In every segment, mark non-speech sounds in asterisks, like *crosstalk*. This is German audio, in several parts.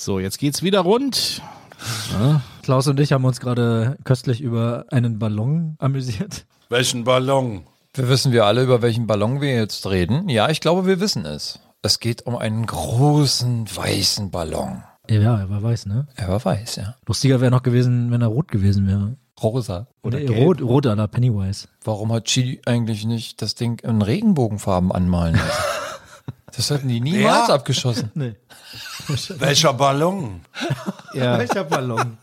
So, jetzt geht's wieder rund. Klaus und ich haben uns gerade köstlich über einen Ballon amüsiert. Welchen Ballon? Wir wissen wir alle, über welchen Ballon wir jetzt reden. Ja, ich glaube, wir wissen es. Es geht um einen großen weißen Ballon. Ja, er war weiß, ne? Er war weiß, ja. Lustiger wäre noch gewesen, wenn er rot gewesen wäre. Rosa. Oder rot, rot à la Pennywise. Warum hat Chi eigentlich nicht das Ding in Regenbogenfarben anmalen lassen? *laughs* Das hätten die niemals Ja. abgeschossen. *laughs* Nee. Welcher Ballon? Ja. Welcher Ballon?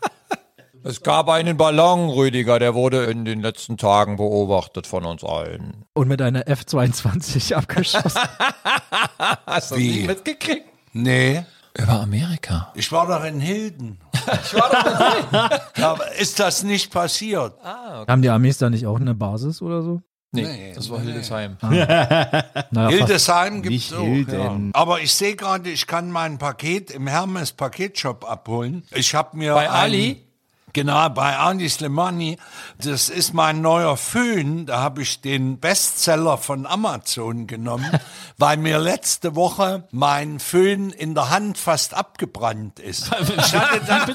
Es gab einen Ballon, Rüdiger, der wurde in den letzten Tagen beobachtet von uns allen. Und mit einer F-22 *laughs* abgeschossen. Hast du Wie? nicht mitgekriegt? Nee, Über Amerika. ich war doch in Hilden. *laughs* Ich war doch in Hilden. Aber ist das nicht passiert? Haben die Amis da nicht auch eine Basis oder so? Nee, Nee, das war nee. Hildesheim. Naja, *laughs* fast. Hildesheim gibt Nicht es auch. Ja. Aber ich sehe gerade, ich kann mein Paket im Hermes Paketshop abholen. Ich habe mir Bei Ali? Genau, bei Ali Slimani. Das ist mein neuer Föhn. Da habe ich den Bestseller von Amazon genommen, *laughs* weil mir letzte Woche mein Föhn in der Hand fast abgebrannt ist. *laughs* Ich hatte dann,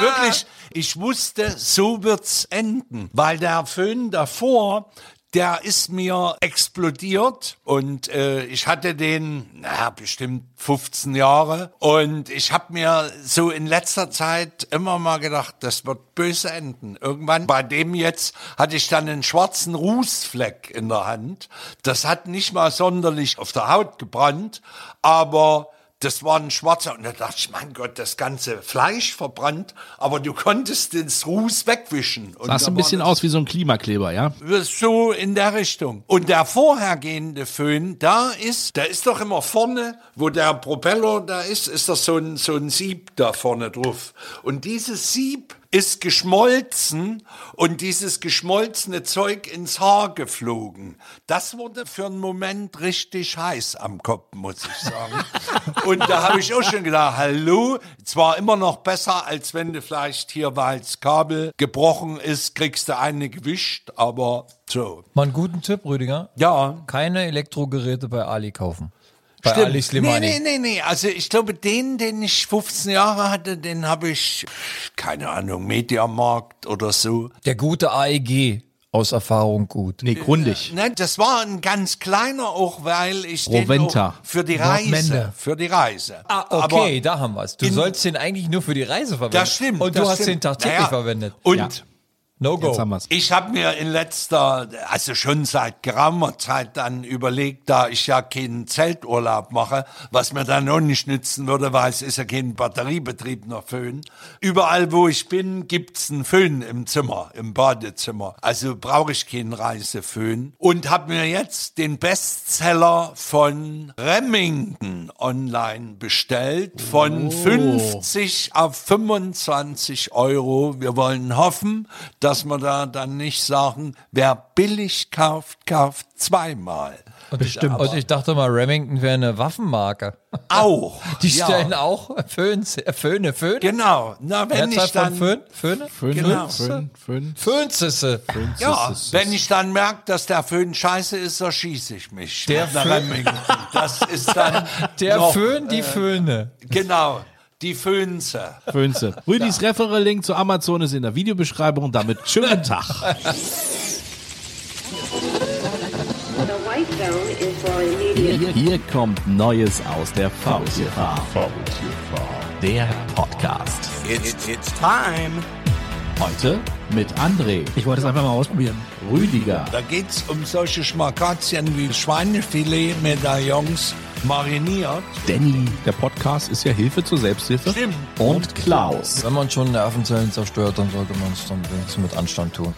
wirklich, ich wusste, so wird's enden, weil der Föhn davor der ist mir explodiert und äh, ich hatte den, naja, bestimmt 15 Jahre und ich habe mir so in letzter Zeit immer mal gedacht, das wird böse enden. Irgendwann bei dem jetzt hatte ich dann einen schwarzen Rußfleck in der Hand. Das hat nicht mal sonderlich auf der Haut gebrannt, aber das war ein schwarzer und da dachte ich, mein Gott, das ganze Fleisch verbrannt, aber du konntest den Ruß wegwischen. Und Sahst ein bisschen aus wie so ein Klimakleber, ja? so in der Richtung. Und der vorhergehende Föhn, da ist, da ist doch immer vorne, wo der Propeller da ist, ist doch so ein, so ein Sieb da vorne drauf. Und dieses Sieb ist geschmolzen und dieses geschmolzene Zeug ins Haar geflogen. Das wurde für einen Moment richtig heiß am Kopf, muss ich sagen. *laughs* und da habe ich auch schon gedacht, hallo, zwar immer noch besser, als wenn du vielleicht hier, weil das Kabel gebrochen ist, kriegst du eine gewischt, aber so. Mal einen guten Tipp, Rüdiger. Ja. Keine Elektrogeräte bei Ali kaufen. Bei Stimmt. Ali Slimani. Nee, nee, nee, nee. Also ich glaube, den, den ich 15 Jahre hatte, den habe ich, keine Ahnung, Mediamarkt oder so. Der gute AEG aus Erfahrung gut. Nee, grundig. Ne, das war ein ganz kleiner auch, weil ich Rowenta. den auch für die Reise, Nordmende. für die Reise. Ah, okay, da haben wir es. Du in- sollst den eigentlich nur für die Reise verwenden. Das stimmt. Und du hast stimmt. den tagtäglich Naja, verwendet. Und Ja. No go. Jetzt haben wir's. Ich habe mir in letzter, also schon seit geraumer Zeit dann überlegt, da ich ja keinen Zelturlaub mache, was mir dann auch nicht nützen würde, weil es ist ja kein batteriebetriebener Föhn. Überall, wo ich bin, gibt's einen Föhn im Zimmer, im Badezimmer. Also brauche ich keinen Reiseföhn. Und habe mir jetzt den Bestseller von Remington online bestellt, von 50 auf 25 Euro. Wir wollen hoffen, dass wir da dann nicht sagen, wer billig kauft, kauft zweimal. Und ich, und ich dachte mal, Remington wäre eine Waffenmarke. Auch. *laughs* Die ja. stellen auch Föhns, äh, Föhne, Föhn? Genau. Na, wenn Mehrzahl ich dann, von Föhn? Föhne? Fünf, Genau. fünf, fünf. Föhnzisse. ja, wenn ich dann merke, dass der Föhn scheiße ist, dann schieße ich mich. Der Föhn- Remington. Das ist dann *laughs* Der noch, Föhn, die Föhne. Genau. Die Föhnse. Fünze. *laughs* Rüdis Referral-Link zu Amazon ist in der Videobeschreibung. Damit schönen *laughs* Tag. Hier, hier kommt Neues aus der Faultierfarm. Der Podcast. It's, it's time. Heute mit André, Ich wollte es einfach mal ausprobieren. Rüdiger, Da geht's um solche Schmakazien wie Schweinefilet-Medaillons mariniert. Danny. Der Podcast ist ja Hilfe zur Selbsthilfe. Stimmt. Und Klaus. Wenn man schon Nervenzellen zerstört, dann sollte man es dann wenigstens mit Anstand tun.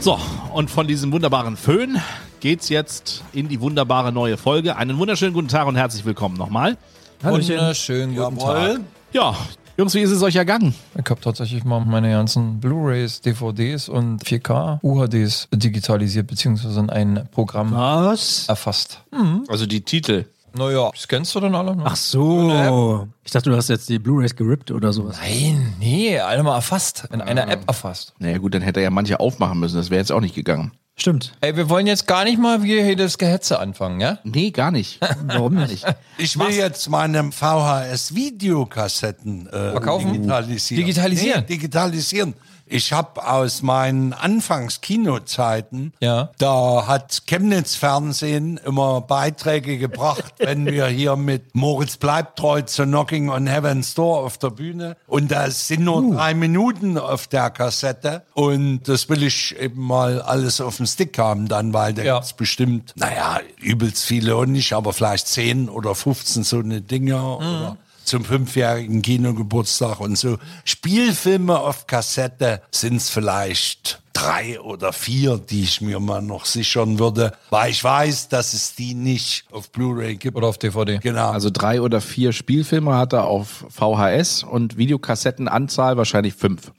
So, und von diesem wunderbaren Föhn geht's jetzt in die wunderbare neue Folge. Einen wunderschönen guten Tag und herzlich willkommen nochmal. Wunderschönen guten Tag. Ja, Jungs, wie ist es euch ergangen? Ich habe tatsächlich mal meine ganzen Blu-rays, DVDs und 4K UHDs digitalisiert beziehungsweise in ein Programm Was? erfasst. Also die Titel. Naja, scannst du dann alle? Ne? Ach so. Ich dachte, du hast jetzt die Blu-rays gerippt oder sowas. Nein, nee, alle mal erfasst. In einer App erfasst. Naja gut, dann hätte er ja manche aufmachen müssen. Das wäre jetzt auch nicht gegangen. Stimmt. Ey, wir wollen jetzt gar nicht mal hier, hier das Gehetze anfangen, ja? Nee, gar nicht. *laughs* Warum nicht? Ich will jetzt meine VHS-Videokassetten äh, Verkaufen? digitalisieren. Digitalisieren? Nee, digitalisieren. Ich habe aus meinen Anfangs-Kinozeiten, Ja. da hat Chemnitz Fernsehen immer Beiträge gebracht, *laughs* wenn wir hier mit Moritz bleibt treu zu Knocking on Heaven's Door auf der Bühne. Und da sind nur drei Minuten auf der Kassette. Und das will ich eben mal alles auf dem Stick haben dann, weil da Ja. gibt's bestimmt, naja, übelst viele und nicht, aber vielleicht 10 oder 15 so eine Dinger oder zum fünfjährigen Kinogeburtstag und so. Spielfilme auf Kassette sind's vielleicht drei oder vier, die ich mir mal noch sichern würde, weil ich weiß, dass es die nicht auf Blu-ray gibt. Oder auf DVD. Genau. Also drei oder vier Spielfilme hat er auf VHS und Videokassettenanzahl wahrscheinlich fünf.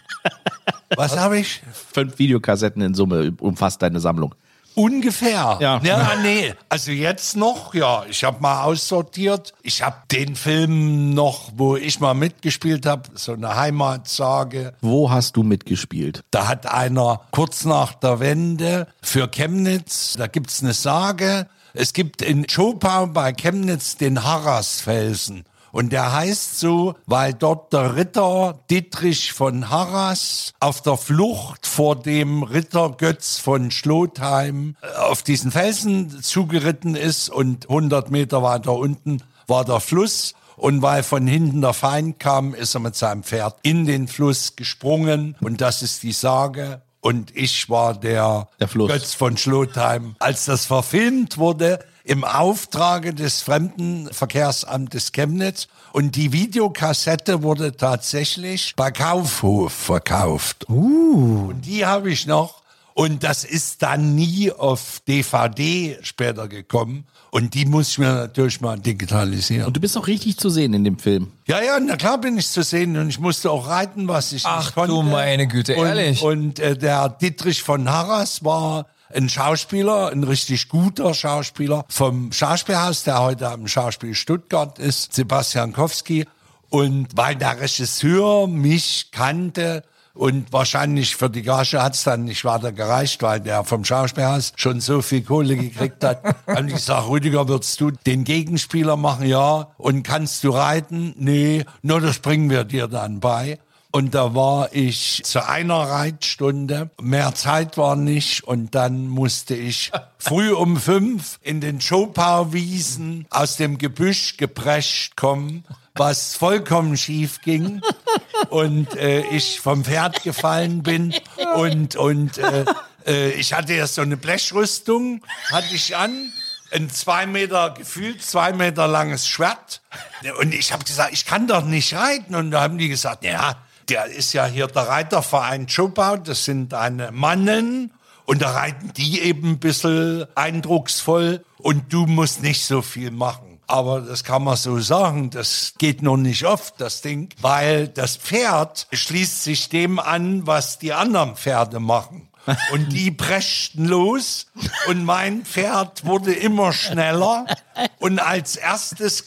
*laughs* was habe ich? Fünf Videokassetten in Summe umfasst deine Sammlung. Ungefähr. Ja. ja, nee. Also jetzt noch, ja. Ich habe mal aussortiert. Ich habe den Film noch, wo ich mal mitgespielt habe, so eine Heimatsage. Wo hast du mitgespielt? Da hat einer kurz nach der Wende für Chemnitz, da gibt's eine Sage, es gibt in Schopau bei Chemnitz den Harrasfelsen. Und der heißt so, weil dort der Ritter Dietrich von Harras auf der Flucht vor dem Ritter Götz von Schlotheim äh, auf diesen Felsen zugeritten ist und 100 Meter weiter unten war der Fluss. Und weil von hinten der Feind kam, ist er mit seinem Pferd in den Fluss gesprungen. Und das ist die Sage. Und ich war der, Der. Götz von Schlotheim. Als das verfilmt wurde, im Auftrage des Fremdenverkehrsamtes Chemnitz. Und die Videokassette wurde tatsächlich bei Kaufhof verkauft. Und die habe ich noch. Und das ist dann nie auf DVD später gekommen. Und die muss ich mir natürlich mal digitalisieren. Und du bist auch richtig zu sehen in dem Film. Ja, ja, na klar bin ich zu sehen und ich musste auch reiten, was ich Ach nicht konnte. du meine Güte, und, ehrlich? Und äh, der Dietrich von Harras war ein Schauspieler, ein richtig guter Schauspieler vom Schauspielhaus, der heute am Schauspiel Stuttgart ist, Sebastian Kowski. Und weil der Regisseur mich kannte, und wahrscheinlich für die Gage hat's dann nicht weiter gereicht, weil der vom Schauspielhaus schon so viel Kohle gekriegt hat. *laughs* Und ich sag, Rüdiger, würdest du den Gegenspieler machen? Ja. Und kannst du reiten? Nee. Nur das bringen wir dir dann bei. Und da war ich zu einer Reitstunde. Mehr Zeit war nicht. Und dann musste ich *laughs* früh um fünf in den Schopauwiesen aus dem Gebüsch geprescht kommen, was vollkommen schief ging. Und äh, ich vom Pferd gefallen bin. Und, und äh, äh, ich hatte erst so eine Blechrüstung, hatte ich an ein zwei Meter, gefühlt zwei Meter langes Schwert. Und ich habe gesagt, ich kann doch nicht reiten. Und da haben die gesagt, ja, der ist ja hier der Reiterverein Schopau, das sind eine Mannen. Und da reiten die eben ein bisschen eindrucksvoll und du musst nicht so viel machen. Aber das kann man so sagen, das geht noch nicht oft, das Ding, weil das Pferd schließt sich dem an, was die anderen Pferde machen. *laughs* Und die preschten los und mein Pferd wurde immer schneller und als erstes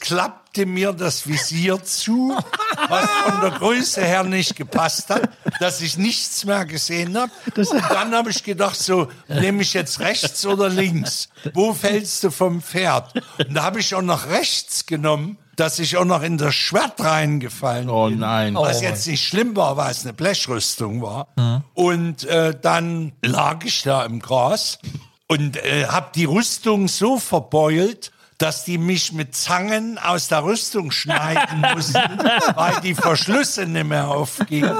klappte mir das Visier zu, was von der Größe her nicht gepasst hat, dass ich nichts mehr gesehen habe. Und dann habe ich gedacht, so, nehme ich jetzt rechts oder links? Wo fällst du vom Pferd? Und da habe ich auch noch rechts genommen, dass ich auch noch in das Schwert reingefallen Oh bin. nein. Was jetzt nicht schlimm war, weil es eine Blechrüstung war. Und äh, dann lag ich da im Gras und äh, habe die Rüstung so verbeult, dass die mich mit Zangen aus der Rüstung schneiden mussten, *laughs* weil die Verschlüsse nicht mehr aufgingen.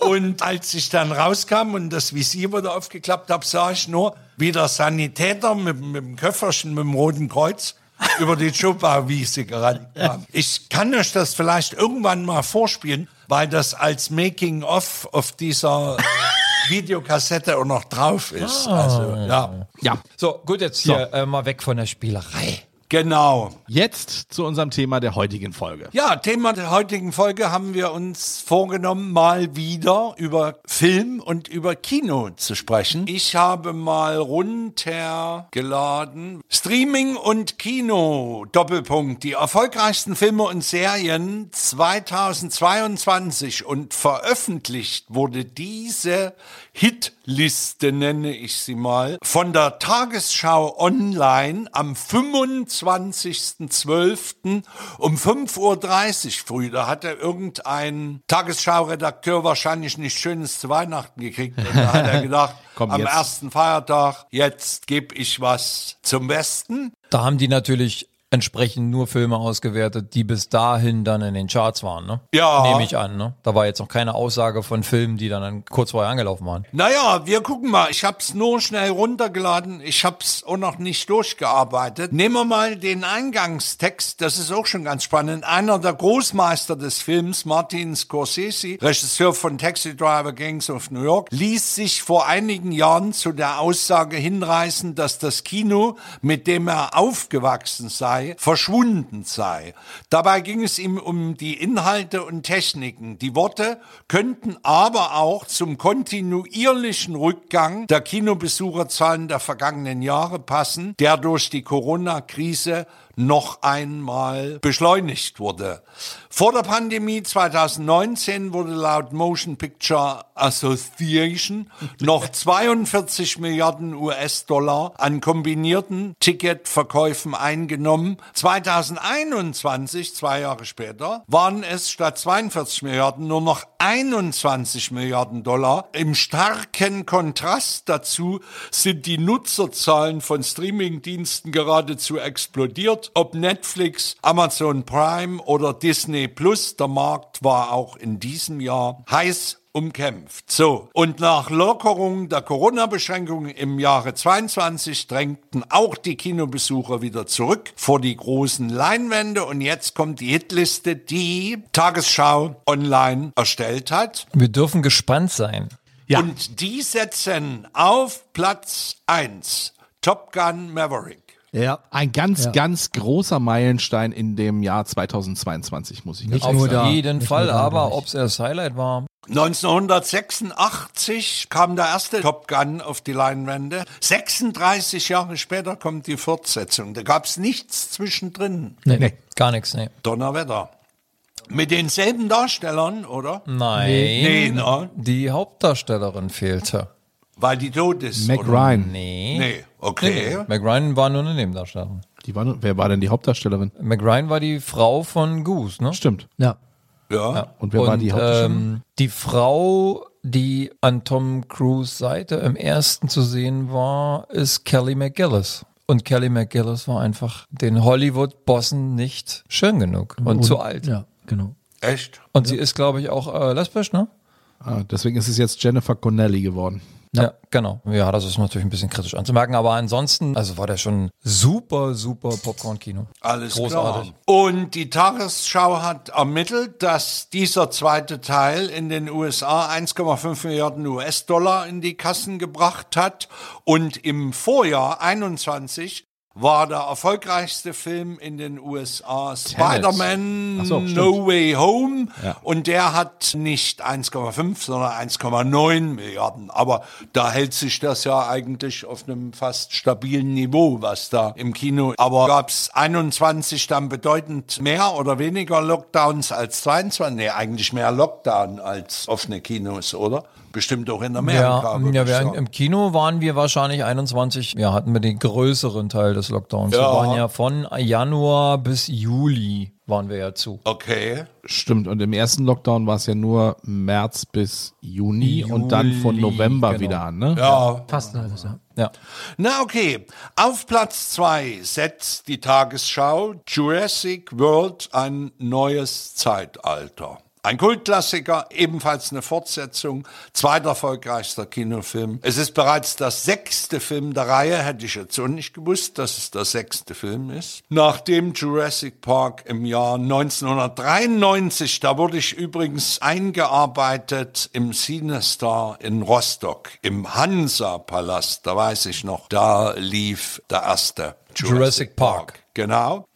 Und als ich dann rauskam und das Visier wieder aufgeklappt habe, sah ich nur, wie der Sanitäter mit, mit dem Köfferchen mit dem Roten Kreuz über die Chupa-Wiese gerannt kam. Ich kann euch das vielleicht irgendwann mal vorspielen, weil das als Making-of auf dieser *laughs* Videokassette auch noch drauf ist. Also, ja. Ja. So, gut, jetzt hier äh, mal weg von der Spielerei. Genau. Jetzt zu unserem Thema der heutigen Folge. Ja, Thema der heutigen Folge haben wir uns vorgenommen, mal wieder über Film und über Kino zu sprechen. Ich habe mal runtergeladen Streaming und Kino, Doppelpunkt, die erfolgreichsten Filme und Serien 2022 und veröffentlicht wurde diese Hitliste, nenne ich sie mal, von der Tagesschau Online am 25.12. um 5.30 Uhr früh. Da hatte irgendein Tagesschau-Redakteur wahrscheinlich nichts Schönes zu Weihnachten gekriegt. Und da hat er *laughs* gedacht, am jetzt. ersten Feiertag, jetzt gebe ich was zum Besten. Da haben die natürlich entsprechend nur Filme ausgewertet, die bis dahin dann in den Charts waren, ne? Ja. Nehme ich an, ne? Da war jetzt noch keine Aussage von Filmen, die dann kurz vorher angelaufen waren. Naja, wir gucken mal. Ich hab's nur schnell runtergeladen. Ich hab's auch noch nicht durchgearbeitet. Nehmen wir mal den Eingangstext. Das ist auch schon ganz spannend. Einer der Großmeister des Films, Martin Scorsese, Regisseur von Taxi Driver Gangs of New York, ließ sich vor einigen Jahren zu der Aussage hinreißen, dass das Kino, mit dem er aufgewachsen sei, verschwunden sei. Dabei ging es ihm um die Inhalte und Techniken. Die Worte könnten aber auch zum kontinuierlichen Rückgang der Kinobesucherzahlen der vergangenen Jahre passen, der durch die Corona-Krise noch einmal beschleunigt wurde. Vor der Pandemie 2019 wurde laut Motion Picture Association noch *laughs* 42 Milliarden US-Dollar an kombinierten Ticketverkäufen eingenommen. 2021, zwei Jahre später, waren es statt 42 Milliarden nur noch 21 Milliarden Dollar. Im starken Kontrast dazu sind die Nutzerzahlen von Streamingdiensten geradezu explodiert. Ob Netflix, Amazon Prime oder Disney Plus, der Markt war auch in diesem Jahr heiß umkämpft. So, und nach Lockerung der Corona-Beschränkungen im Jahre 22 drängten auch die Kinobesucher wieder zurück vor die großen Leinwände und jetzt kommt die Hitliste, die Tagesschau online erstellt hat. Wir dürfen gespannt sein. Ja. Und die setzen auf Platz 1 Top Gun Maverick. Ja. Ein ganz, Ja. ganz großer Meilenstein in dem Jahr 2022, muss ich Nicht ganz Auf nur da. jeden Nicht Fall, da, aber ob es das Highlight war, 1986 kam der erste Top Gun auf die Leinwände. 36 Jahre später kommt die Fortsetzung. Da gab es nichts zwischendrin. Nee. Nee. gar nichts, nee. Donnerwetter. Mit denselben Darstellern, oder? Nein. Nee, ne? Die Hauptdarstellerin fehlte. Weil die tot ist. Mac oder? Ryan. Nee. Nee, okay. Mac Ryan war nur eine Nebendarstellerin. Die war, nur- wer war denn die Hauptdarstellerin? Mac Ryan war die Frau von Goose, ne? Stimmt. Ja. Ja. Und wer war die Hauptdarstellerin? Ähm, die Frau, die an Tom Cruise Seite im ersten zu sehen war, ist Kelly McGillis. Und Kelly McGillis war einfach den Hollywood-Bossen nicht schön genug und, zu alt. Ja, genau. Echt? Und sie ist, glaube ich, auch äh, lesbisch, ne? Ah, deswegen ist es jetzt Jennifer Connelly geworden. Ja. genau. Ja, das ist natürlich ein bisschen kritisch anzumerken, aber ansonsten, also war der schon super, super Popcorn-Kino. Alles Großartig. klar. Und die Tagesschau hat ermittelt, dass dieser zweite Teil in den USA 1,5 Milliarden US-Dollar in die Kassen gebracht hat. Und im Vorjahr 21 war der erfolgreichste Film in den USA Spider-Man so. No Way Home. Ja. Und der hat nicht 1,5, sondern 1,9 Milliarden. Aber da hält sich das ja eigentlich auf einem fast stabilen Niveau, was da im Kino. Aber gab es 21 dann bedeutend mehr oder weniger Lockdowns als 22? Nee, eigentlich mehr Lockdown als offene Kinos, oder? Bestimmt auch in Amerika. Ja, ja wir, im Kino waren wir wahrscheinlich 21, ja, hatten wir den größeren Teil des Lockdowns. Wir Ja. waren ja von Januar bis Juli waren wir ja zu. Okay. Stimmt. Und im ersten Lockdown war es ja nur März bis Juni, und dann von Juli, November genau. wieder an, ne? Ja, Fast ein halbes Jahr. Ja. Na okay, auf Platz zwei setzt die Tagesschau Jurassic World ein neues Zeitalter. Ein Kultklassiker, ebenfalls eine Fortsetzung, zweiter erfolgreichster Kinofilm. Es ist bereits das sechste Film der Reihe, hätte ich jetzt so nicht gewusst, dass es der sechste Film ist. Nachdem Jurassic Park im Jahr 1993, da wurde ich übrigens eingearbeitet im Cinestar in Rostock, im Hansa-Palast, da weiß ich noch, da lief der erste Jurassic, Jurassic Park. Genau.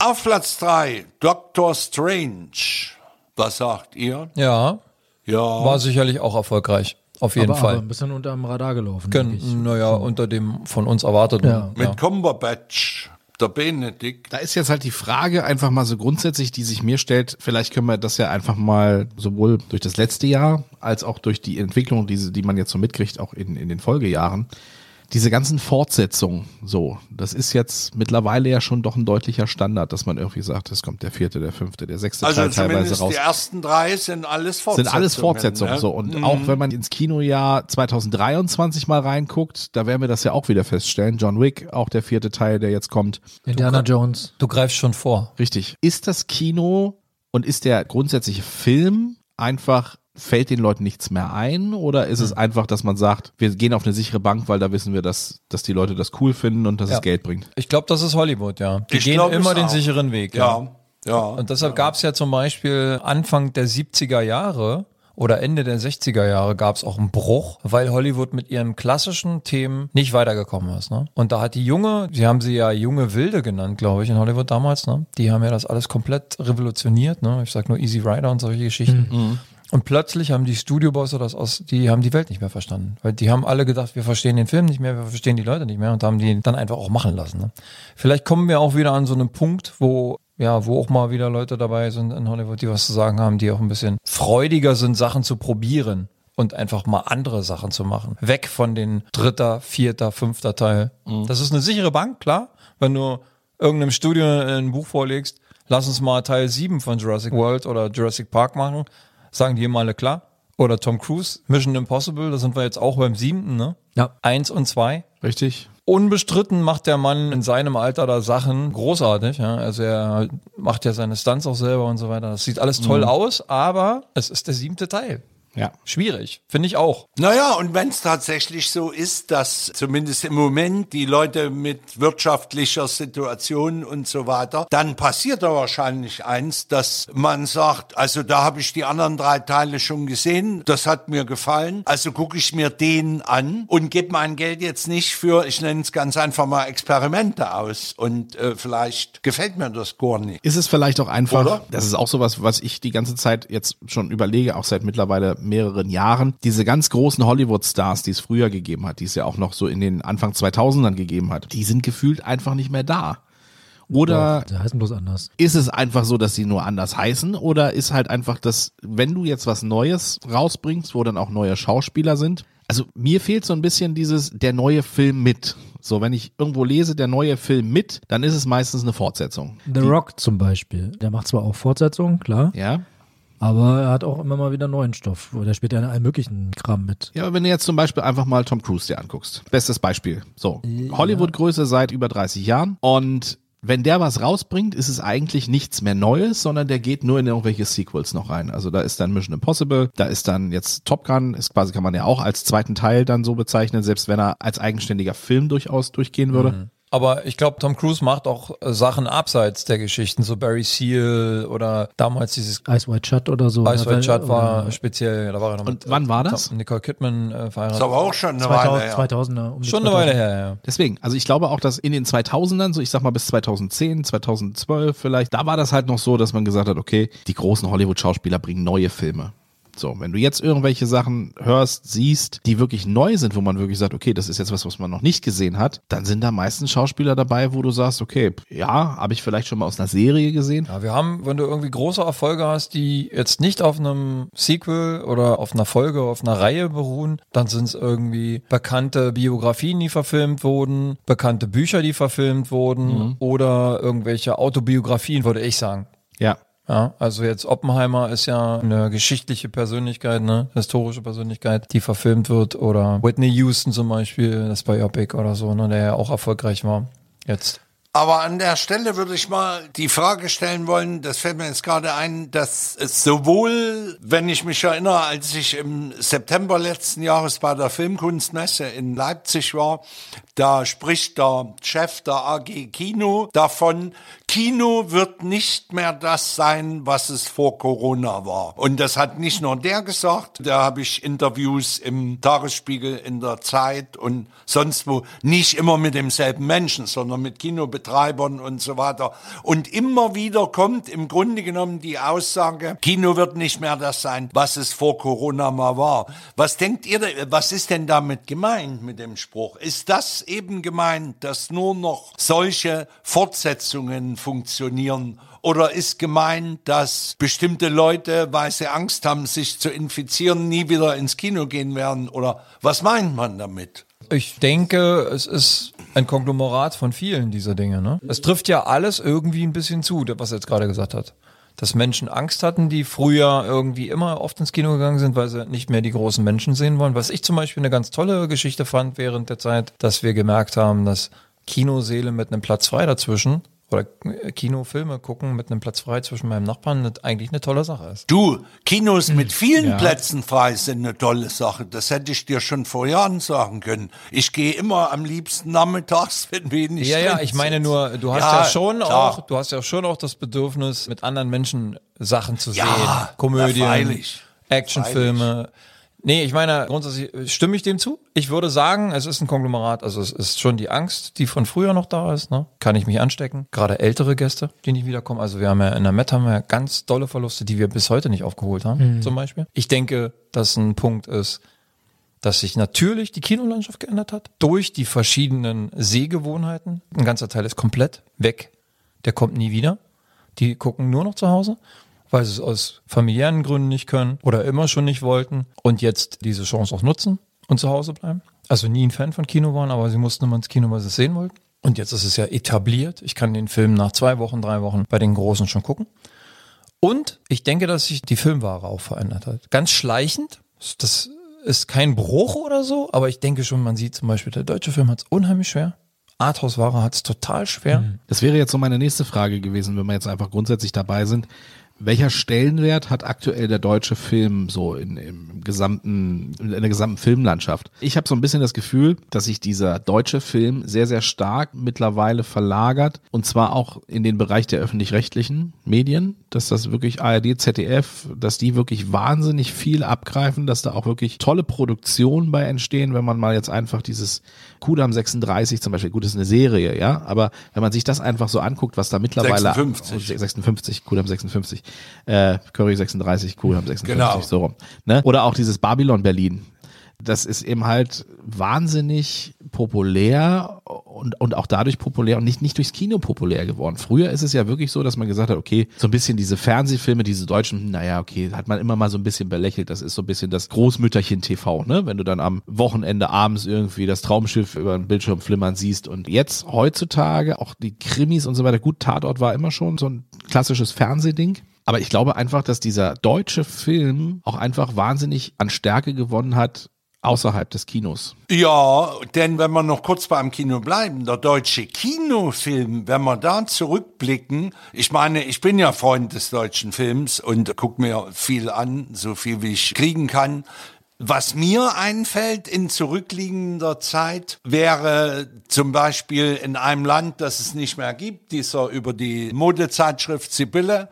Auf Platz drei Doctor Strange. Was sagt ihr? Ja, Ja. war sicherlich auch erfolgreich. Auf jeden aber, Fall. aber ein bisschen unter dem Radar gelaufen. Können, naja, unter dem von uns erwarteten. Ja. Mit Cumberbatch, der Benedikt. Da ist jetzt halt die Frage einfach mal so grundsätzlich, die sich mir stellt. Vielleicht können wir das ja einfach mal sowohl durch das letzte Jahr als auch durch die Entwicklung, diese, die man jetzt so mitkriegt, auch in, in den Folgejahren. Diese ganzen Fortsetzungen, so, das ist jetzt mittlerweile ja schon doch ein deutlicher Standard, dass man irgendwie sagt, es kommt der vierte, der fünfte, der sechste Also Teil teilweise raus. die ersten drei sind alles Fortsetzungen. sind alles Fortsetzungen ne? so und auch wenn man ins Kinojahr 2023 mal reinguckt, da werden wir das ja auch wieder feststellen. John Wick, auch der vierte Teil, der jetzt kommt. Indiana Jones. Du greifst schon vor. Richtig. Ist das Kino und ist der grundsätzliche Film einfach fällt den Leuten nichts mehr ein oder ist es Hm. einfach, dass man sagt, wir gehen auf eine sichere Bank, weil da wissen wir, dass, dass die Leute das cool finden und dass Ja. es Geld bringt? Ich glaube, das ist Hollywood, ja. Die Ich gehen glaub, immer den auch. sicheren Weg. Ja, ja. Und deshalb gab es ja zum Beispiel Anfang der 70er Jahre oder Ende der 60er Jahre gab es auch einen Bruch, weil Hollywood mit ihren klassischen Themen nicht weitergekommen ist. Ne? Und da hat die junge, sie haben sie ja junge Wilde genannt, glaube ich, in Hollywood damals. Ne? Die haben ja das alles komplett revolutioniert. Ne? Ich sag nur Easy Rider und solche Geschichten. Und plötzlich haben die Studiobosse das aus, die haben die Welt nicht mehr verstanden. Weil die haben alle gedacht, wir verstehen den Film nicht mehr, wir verstehen die Leute nicht mehr und haben die dann einfach auch machen lassen. Ne? Vielleicht kommen wir auch wieder an so einen Punkt, wo ja, wo auch mal wieder Leute dabei sind in Hollywood, die was zu sagen haben, die auch ein bisschen freudiger sind, Sachen zu probieren und einfach mal andere Sachen zu machen. Weg von den dritter, vierter, fünfter Teil. Das ist eine sichere Bank, klar. Wenn du irgendeinem Studio ein Buch vorlegst, lass uns mal Teil 7 von Jurassic World oder Jurassic Park machen, sagen die immer alle klar. Oder Tom Cruise, Mission Impossible, da sind wir jetzt auch beim siebten, ne? Ja. Eins und zwei. Richtig? Unbestritten macht der Mann in seinem Alter da Sachen großartig. Ja? Also er macht ja seine Stunts auch selber und so weiter. Das sieht alles toll aus, aber es ist der siebte Teil. Ja. Schwierig, finde ich auch. Naja, und wenn es tatsächlich so ist, dass zumindest im Moment die Leute mit wirtschaftlicher Situation und so weiter, dann passiert da wahrscheinlich eins, dass man sagt, also da habe ich die anderen drei Teile schon gesehen, das hat mir gefallen, also gucke ich mir den an und gebe mein Geld jetzt nicht für, ich nenne es ganz einfach mal Experimente aus und äh, vielleicht gefällt mir das gar nicht. Ist es vielleicht auch einfach, Oder? das ist auch sowas, was ich die ganze Zeit jetzt schon überlege, auch seit mittlerweile mehreren Jahren, diese ganz großen Hollywood-Stars, die es früher gegeben hat, die es ja auch noch so in den Anfang 2000ern gegeben hat, die sind gefühlt einfach nicht mehr da. Oder Die heißen bloß anders. ist es einfach so, dass sie nur anders heißen? Oder ist halt einfach das, wenn du jetzt was Neues rausbringst, wo dann auch neue Schauspieler sind? Also mir fehlt so ein bisschen dieses, der neue Film mit. So, wenn ich irgendwo lese, der neue Film mit, dann ist es meistens eine Fortsetzung. The Rock zum Beispiel. Der macht zwar auch Fortsetzungen, klar, Ja? Aber er hat auch immer mal wieder neuen Stoff. Der spielt ja in allen möglichen Kram mit. Ja, aber wenn du jetzt zum Beispiel einfach mal Tom Cruise dir anguckst. Bestes Beispiel. So, Hollywood-Größe seit über 30 Jahren und wenn der was rausbringt, ist es eigentlich nichts mehr Neues, sondern der geht nur in irgendwelche Sequels noch rein. Also da ist dann Mission Impossible, da ist dann jetzt Top Gun, ist quasi kann man ja auch als zweiten Teil dann so bezeichnen, selbst wenn er als eigenständiger Film durchaus durchgehen würde. Aber ich glaube, Tom Cruise macht auch äh, Sachen abseits der Geschichten, so Barry Seal oder damals dieses Ice White Shut oder so. Ice White Shut war Oder speziell, da war er noch Und mit wann war das? Nicole Kidman äh, Ist verheiratet. aber auch schon eine 2000, Weile her. 2000er. Um die Schon eine 2000er. Weile her, ja. Deswegen, also ich glaube auch, dass in den 2000ern, so ich sag mal bis 2010, 2012 vielleicht, da war das halt noch so, dass man gesagt hat, okay, die großen Hollywood-Schauspieler bringen neue Filme. So, wenn du jetzt irgendwelche Sachen hörst, siehst, die wirklich neu sind, wo man wirklich sagt, okay, das ist jetzt was, was man noch nicht gesehen hat, dann sind da meistens Schauspieler dabei, wo du sagst, okay, ja, habe ich vielleicht schon mal aus einer Serie gesehen. Ja, wir haben, wenn du irgendwie große Erfolge hast, die jetzt nicht auf einem Sequel oder auf einer Folge, auf einer Reihe beruhen, dann sind es irgendwie bekannte Biografien, die verfilmt wurden, bekannte Bücher, die verfilmt wurden oder irgendwelche Autobiografien, würde ich sagen. Ja. Ja, also jetzt Oppenheimer ist ja eine geschichtliche Persönlichkeit, ne, historische Persönlichkeit, die verfilmt wird oder Whitney Houston zum Beispiel, das Biopic oder so, ne, der ja auch erfolgreich war. Jetzt. Aber an der Stelle würde ich mal die Frage stellen wollen, das fällt mir jetzt gerade ein, dass es sowohl, wenn ich mich erinnere, als ich im September letzten Jahres bei der Filmkunstmesse in Leipzig war, da spricht der Chef der AG Kino davon, Kino wird nicht mehr das sein, was es vor Corona war. Und das hat nicht nur der gesagt, da habe ich Interviews im Tagesspiegel, in der Zeit und sonst wo, nicht immer mit demselben Menschen, sondern mit Kinobetreibern und so weiter. Und immer wieder kommt im Grunde genommen die Aussage, Kino wird nicht mehr das sein, was es vor Corona mal war. Was denkt ihr, was ist denn damit gemeint mit dem Spruch? Ist das eben gemeint, dass nur noch solche Fortsetzungen funktionieren? Oder ist gemeint, dass bestimmte Leute, weil sie Angst haben, sich zu infizieren, nie wieder ins Kino gehen werden? Oder was meint man damit? Ich denke, es ist ein Konglomerat von vielen dieser Dinge. Ne? Es trifft ja alles irgendwie ein bisschen zu, was er jetzt gerade gesagt hat. Dass Menschen Angst hatten, die früher irgendwie immer oft ins Kino gegangen sind, weil sie nicht mehr die großen Menschen sehen wollen. Was ich zum Beispiel eine ganz tolle Geschichte fand während der Zeit, dass wir gemerkt haben, dass Kinoseele mit einem Platz frei dazwischen oder Kinofilme gucken mit einem Platz frei zwischen meinem Nachbarn eigentlich eine tolle Sache ist. Du, Kinos mit vielen Plätzen frei sind eine tolle Sache. Das hätte ich dir schon vor Jahren sagen können. Ich gehe immer am liebsten nachmittags, *laughs* wenn wenig Ja, ja, ich meine nur, du hast Ja, ja, schon klar. auch, du hast ja schon auch das Bedürfnis, mit anderen Menschen Sachen zu Ja, sehen. Komödien, freilich. Nee, ich meine, grundsätzlich stimme ich dem zu. Ich würde sagen, es ist ein Konglomerat. Also es ist schon die Angst, die von früher noch da ist. Ne? Kann ich mich anstecken? Gerade ältere Gäste, die nicht wiederkommen. Also wir haben ja in der Met haben wir ja ganz dolle Verluste, die wir bis heute nicht aufgeholt haben, zum Beispiel. Ich denke, dass ein Punkt ist, dass sich natürlich die Kinolandschaft geändert hat durch die verschiedenen Sehgewohnheiten. Ein ganzer Teil ist komplett weg. Der kommt nie wieder. Die gucken nur noch zu Hause, weil sie es aus familiären Gründen nicht können oder immer schon nicht wollten und jetzt diese Chance auch nutzen und zu Hause bleiben. Also nie ein Fan von Kino waren, aber sie mussten immer ins Kino, weil sie es sehen wollten. Und jetzt ist es ja etabliert. Ich kann den Film nach zwei Wochen, drei Wochen bei den Großen schon gucken. Und ich denke, dass sich die Filmware auch verändert hat. Ganz schleichend. Das ist kein Bruch oder so, aber ich denke schon, man sieht zum Beispiel, der deutsche Film hat es unheimlich schwer. Arthouse-Ware hat es total schwer. Das wäre jetzt so meine nächste Frage gewesen, wenn wir jetzt einfach grundsätzlich dabei sind. Welcher Stellenwert hat aktuell der deutsche Film so in, im gesamten, in der gesamten Filmlandschaft? Ich habe so ein bisschen das Gefühl, dass sich dieser deutsche Film sehr, sehr stark mittlerweile verlagert und zwar auch in den Bereich der öffentlich-rechtlichen Medien, dass das wirklich ARD, ZDF, dass die wirklich wahnsinnig viel abgreifen, dass da auch wirklich tolle Produktionen bei entstehen, wenn man mal jetzt einfach dieses Kudam 36 zum Beispiel, gut, das ist eine Serie, ja, aber wenn man sich das einfach so anguckt, was da mittlerweile 56. 56, Kudam 56, äh, Curry 36, Kudam 56, Genau. so rum. Ne? Oder auch dieses Babylon Berlin. Das ist eben halt wahnsinnig populär und, und auch dadurch populär und nicht, nicht durchs Kino populär geworden. Früher ist es ja wirklich so, dass man gesagt hat, okay, so ein bisschen diese Fernsehfilme, diese deutschen, naja, okay, hat man immer mal so ein bisschen belächelt. Das ist so ein bisschen das Großmütterchen TV, ne? Wenn du dann am Wochenende abends irgendwie das Traumschiff über den Bildschirm flimmern siehst. Und jetzt heutzutage auch die Krimis und so weiter. Gut, Tatort war immer schon so ein klassisches Fernsehding. Aber ich glaube einfach, dass dieser deutsche Film auch einfach wahnsinnig an Stärke gewonnen hat außerhalb des Kinos. Ja, denn wenn wir noch kurz beim Kino bleiben, der deutsche Kinofilm, wenn wir da zurückblicken, ich meine, ich bin ja Freund des deutschen Films und gucke mir viel an, so viel wie ich kriegen kann. Was mir einfällt in zurückliegender Zeit wäre zum Beispiel in einem Land, das es nicht mehr gibt, dieser über die Modezeitschrift Sibylle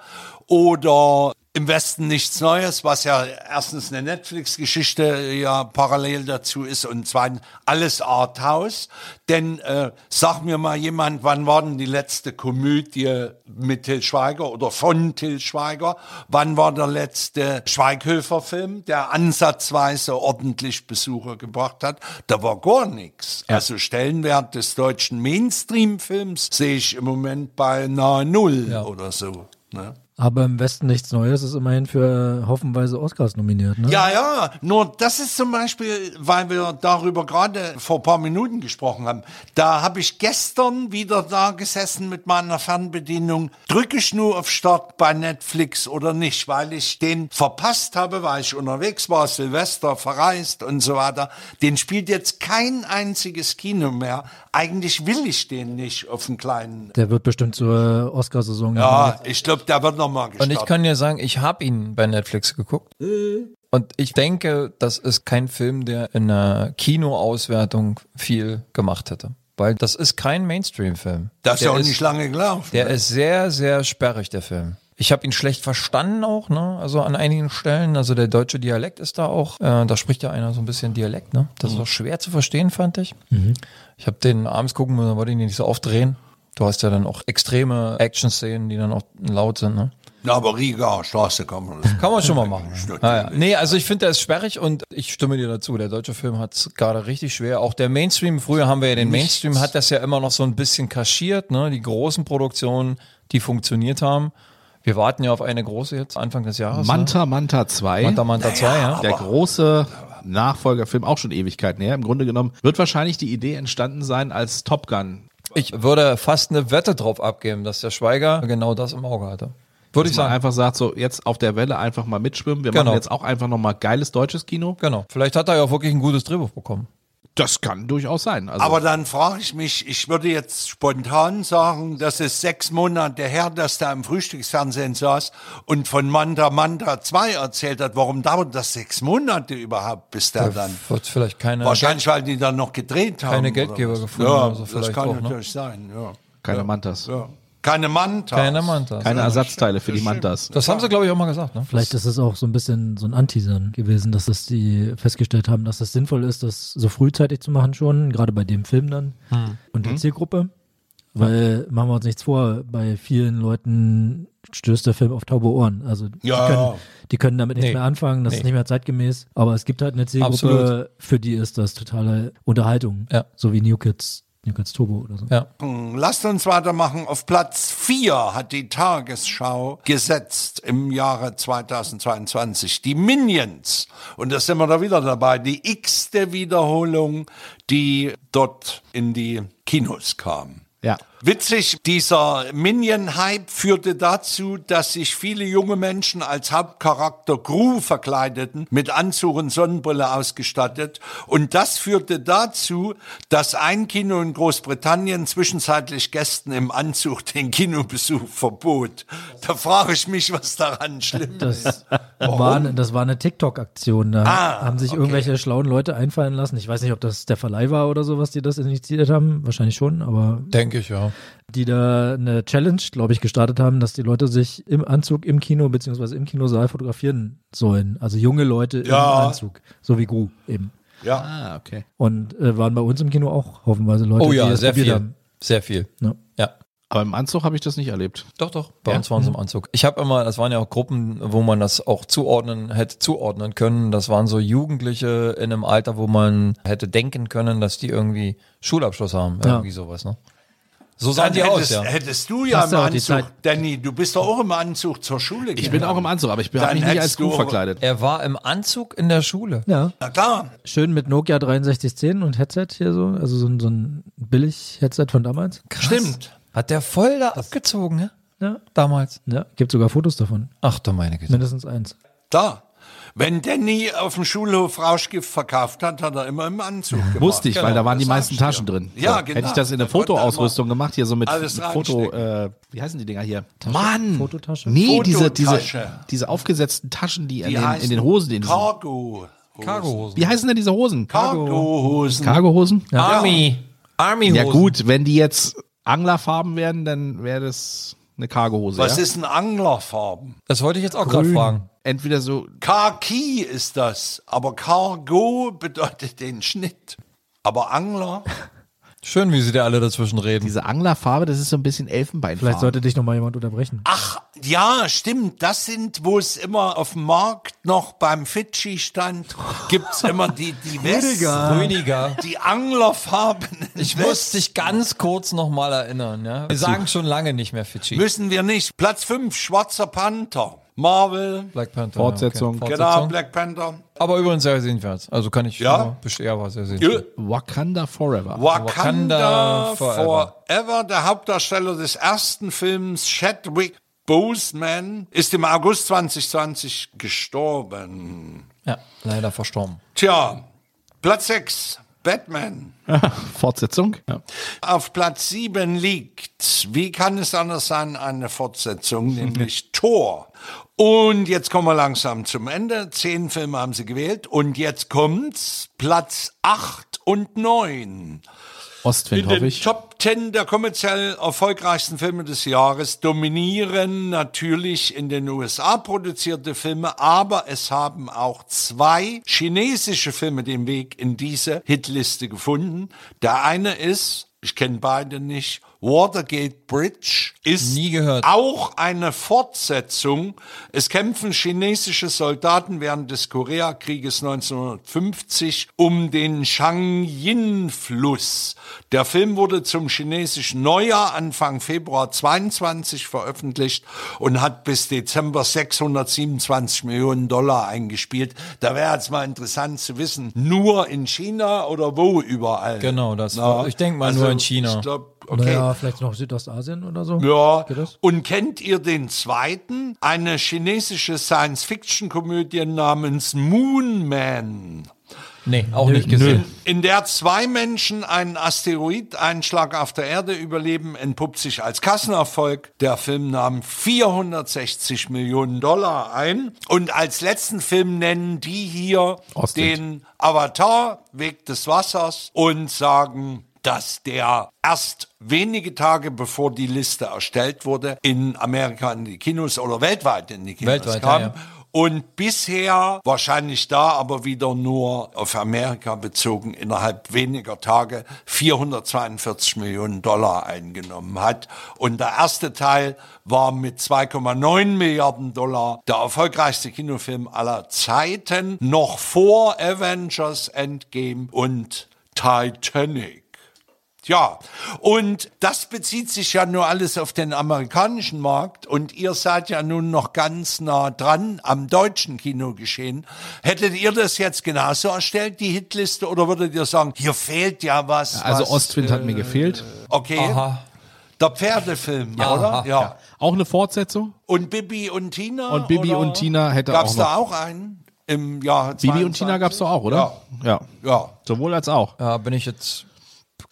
oder im Westen nichts Neues, was ja erstens eine Netflix-Geschichte ja parallel dazu ist und zweitens alles Arthouse. Denn äh, sag mir mal jemand, wann war denn die letzte Komödie mit Till Schweiger oder von Till Schweiger? Wann war der letzte Schweighöfer-Film, der ansatzweise ordentlich Besucher gebracht hat? Da war gar nichts. Also Stellenwert des deutschen Mainstream-Films sehe ich im Moment bei nahe Null oder so. Ne? Aber im Westen nichts Neues ist immerhin für haufenweise Oscars nominiert, ne? Ja, ja, nur das ist zum Beispiel, weil wir darüber gerade vor ein paar Minuten gesprochen haben. Da habe ich gestern wieder da gesessen mit meiner Fernbedienung. Drücke ich nur auf Start bei Netflix oder nicht, weil ich den verpasst habe, weil ich unterwegs war, Silvester verreist und so weiter. Den spielt jetzt kein einziges Kino mehr. Eigentlich will ich den nicht auf einen kleinen. Der wird bestimmt zur Oscarsaison. Ja, ich glaube, der wird nochmal Und gestartet. ich kann dir sagen, ich habe ihn bei Netflix geguckt. Und ich denke, das ist kein Film, der in einer Kinoauswertung viel gemacht hätte. Weil das ist kein Mainstream-Film. das ist ja auch nicht lange gelaufen. Der ist sehr, sehr sperrig, der Film. Ich habe ihn schlecht verstanden auch, ne? Also an einigen Stellen. Also der deutsche Dialekt ist da auch. Äh, da spricht ja einer so ein bisschen Dialekt, ne? Das ist auch schwer zu verstehen, fand ich. Ich habe den abends gucken müssen, wollte ich ihn nicht so aufdrehen. Du hast ja dann auch extreme Action-Szenen, die dann auch laut sind, ne? Ja, aber Riga Straße kann man das. Kann man schon mal machen. *laughs* Natürlich. Ah, ja. Nee, also ich finde, der ist sperrig und ich stimme dir dazu. Der deutsche Film hat es gerade richtig schwer. Auch der Mainstream, früher haben wir ja den Mainstream, hat das ja immer noch so ein bisschen kaschiert, ne? Die großen Produktionen, die funktioniert haben. Wir warten ja auf eine große jetzt, Anfang des Jahres. Manta Manta 2. Ne? Manta Manta 2, ja. Der große Nachfolgerfilm, auch schon Ewigkeiten her. Im Grunde genommen wird wahrscheinlich die Idee entstanden sein als Top Gun. Ich würde fast eine Wette drauf abgeben, dass der Schweiger genau das im Auge hatte. Würde ich sagen. einfach sagt, so jetzt auf der Welle einfach mal mitschwimmen. Wir Genau. machen jetzt auch einfach nochmal geiles deutsches Kino. Genau. Vielleicht hat er ja auch wirklich ein gutes Drehbuch bekommen. Das kann durchaus sein. Also, Aber dann frage ich mich, ich würde jetzt spontan sagen, das ist sechs Monate her, dass der im Frühstücksfernsehen saß und von Manta Manta 2 erzählt hat. Warum dauert das sechs Monate überhaupt, bis der dann... Wird vielleicht keine. Wahrscheinlich, weil die dann noch gedreht haben. Keine Geldgeber gefunden Ja, oder so das vielleicht kann auch, ne? natürlich sein, ja. keine Mantas. ja. Keine Manta. Keine Manta. Keine Ersatzteile für die Mantas. Das haben sie, glaube ich, auch mal gesagt. Ne? Vielleicht ist es auch so ein bisschen so ein Anteasern gewesen, dass das die festgestellt haben, dass es sinnvoll ist, das so frühzeitig zu machen schon, gerade bei dem Film dann und der Zielgruppe. Weil, machen wir uns nichts vor, bei vielen Leuten stößt der Film auf taube Ohren. Also die, Ja, können, die können damit nichts Nee. mehr anfangen, das Nee. ist nicht mehr zeitgemäß. Aber es gibt halt eine Zielgruppe, Absolut. für die ist das totale Unterhaltung. Ja. So wie New Kids, New Kids Turbo oder so. Ja. Lasst uns weitermachen. Auf Platz 4 hat die Tagesschau gesetzt im Jahre 2022 die Minions. Und da sind wir da wieder dabei. Die x-te Wiederholung, die dort in die Kinos kam. Ja. Witzig, dieser Minion-Hype führte dazu, dass sich viele junge Menschen als Hauptcharakter Gru verkleideten, mit Anzug und Sonnenbrille ausgestattet. Und das führte dazu, dass ein Kino in Großbritannien zwischenzeitlich Gästen im Anzug den Kinobesuch verbot. Da frage ich mich, was daran schlimm ist. Das war, eine- das war eine TikTok-Aktion. Da Ah, haben sich okay. irgendwelche schlauen Leute einfallen lassen. Ich weiß nicht, ob das der Verleih war oder sowas, die das initiiert haben. Wahrscheinlich schon, aber Denke ich, ja. Die da eine Challenge, glaube ich, gestartet haben, dass die Leute sich im Anzug im Kino beziehungsweise im Kinosaal fotografieren sollen. Also junge Leute Ja. im Anzug. So wie Gru eben. Ja. Ah, okay. Und äh, waren bei uns im Kino auch haufenweise Leute, Oh die ja, das sehr viel. haben. Sehr viel. Ja. Ja. Aber im Anzug habe ich das nicht erlebt. Doch, doch. Bei uns waren sie im Anzug. Ich habe immer, das waren ja auch Gruppen, wo man das auch zuordnen, hätte zuordnen können. Das waren so Jugendliche in einem Alter, wo man hätte denken können, dass die irgendwie Schulabschluss haben. Ja. Irgendwie sowas, ne? So sahen die hättest, aus, ja. hättest du ja Hast im du auch die Anzug, Zeit- Danny, du bist doch auch im Anzug zur Schule Ich bin auch im Anzug, aber ich bin Dann hab mich nicht als hättest Kuh verkleidet. Er war im Anzug in der Schule. Ja, Na klar. schön mit Nokia 6310 und Headset hier so. Also so ein, so ein Billig-Headset von damals. Stimmt. Hat der voll da abgezogen, ne? Ja. Damals. Ja, gibt sogar Fotos davon. Ach du meine Güte. Mindestens eins. Da. Wenn Danny auf dem Schulhof Rauschgift verkauft hat, hat er immer im Anzug gemacht. Wusste ich, weil da waren die meisten. Taschen drin. Ja, So, genau. Hätte ich das in der er Fotoausrüstung gemacht, hier so mit Foto, äh, wie heißen die Dinger hier? Mann! Fototasche? Nee, diese, diese, Fototasche. diese aufgesetzten Taschen, die, Die in, den, in den Hosen, in diesen, Cargo. Cargohosen. wie heißen denn diese Hosen? Cargo-Hosen. Cargohosen? Army. Army Ja gut, wenn die jetzt Anglerfarben wären, dann wäre das eine Cargohose. Was ja? ist ein Anglerfarben? Das wollte ich jetzt auch gerade fragen. Entweder so, Khaki ist das, aber Cargo bedeutet den Schnitt. Aber Angler, *laughs* Schön, wie sie da alle dazwischen reden. Diese Anglerfarbe, das ist so ein bisschen Elfenbeinfarbe. Vielleicht sollte dich noch mal jemand unterbrechen. Ach, ja, stimmt. Das sind, wo es immer auf dem Markt noch beim Fidschi stand, gibt's immer die, die *laughs* West, Rüdiger. die Anglerfarben. Ich muss dich ganz kurz nochmal erinnern. Ja? Wir sagen schon lange nicht mehr Fidschi. Müssen wir nicht. Platz 5, Schwarzer Panther. Marvel. Black Panther. Fortsetzung. Okay. Genau, Black Panther. Aber übrigens sehr sehenswert. Also kann ich Ja? nur best- ja, war sehr sehenswert. Wakanda Forever. Wakanda, Wakanda Forever. Forever. Der Hauptdarsteller des ersten Films, Chadwick Boseman, ist im August 2020 gestorben. Ja, leider verstorben. Tja, Platz 6, Batman. *laughs* Fortsetzung. Ja. Auf Platz 7 liegt, wie kann es anders sein, eine Fortsetzung, *laughs* nämlich Thor. Und jetzt kommen wir langsam zum Ende. Zehn Filme haben sie gewählt. Und jetzt kommt's, Platz 8 und 9. Ostwind, In hoffe ich. Top 10 der kommerziell erfolgreichsten Filme des Jahres dominieren natürlich in den USA produzierte Filme, aber es haben auch zwei chinesische Filme den Weg in diese Hitliste gefunden. Der eine ist, ich kenne beide nicht, Watergate Bridge ist Nie gehört. auch eine Fortsetzung. Es kämpfen chinesische Soldaten während des Koreakrieges 1950 um den Changyin-Fluss. Der Film wurde zum chinesischen Neujahr Anfang Februar 22 veröffentlicht und hat bis Dezember 627 Millionen Dollar eingespielt. Da wäre jetzt mal interessant zu wissen, nur in China oder wo überall? Genau, das Na, ich denk mal nur in China. Ich glaub, okay. Naja, vielleicht noch Südostasien oder so. Ja, und kennt ihr den zweiten? Eine chinesische Science-Fiction-Komödie namens Moon Man. Nee, auch nicht gesehen. In der zwei Menschen einen Asteroideinschlag auf der Erde überleben, entpuppt sich als Kassenerfolg. Der Film nahm 460 Millionen Dollar ein. Und als letzten Film nennen die hier Ostwind. den Avatar, Weg des Wassers, und sagen, dass der erst wenige Tage bevor die Liste erstellt wurde, in Amerika in die Kinos oder weltweit in die Kinos Weltweit, kam. ja, ja. Und bisher, wahrscheinlich da, aber wieder nur auf Amerika bezogen, innerhalb weniger Tage 442 Millionen Dollar eingenommen hat. Und der erste Teil war mit 2,9 Milliarden Dollar der erfolgreichste Kinofilm aller Zeiten, noch vor Avengers Endgame und Titanic. Ja, und das bezieht sich ja nur alles auf den amerikanischen Markt und ihr seid ja nun noch ganz nah dran am deutschen Kinogeschehen. Hättet ihr das jetzt genauso erstellt, die Hitliste, oder würdet ihr sagen, hier fehlt ja was? Also was, Ostwind hat mir gefehlt. Okay. Aha. Der Pferdefilm, oder? Ja. Auch eine Fortsetzung. Und Bibi und Tina? Und Bibi oder? und Tina hätte Gab's auch noch. da auch einen im Jahr Bibi und Tina gab's doch auch, oder? Ja. Ja. Sowohl als auch. Ja, bin ich jetzt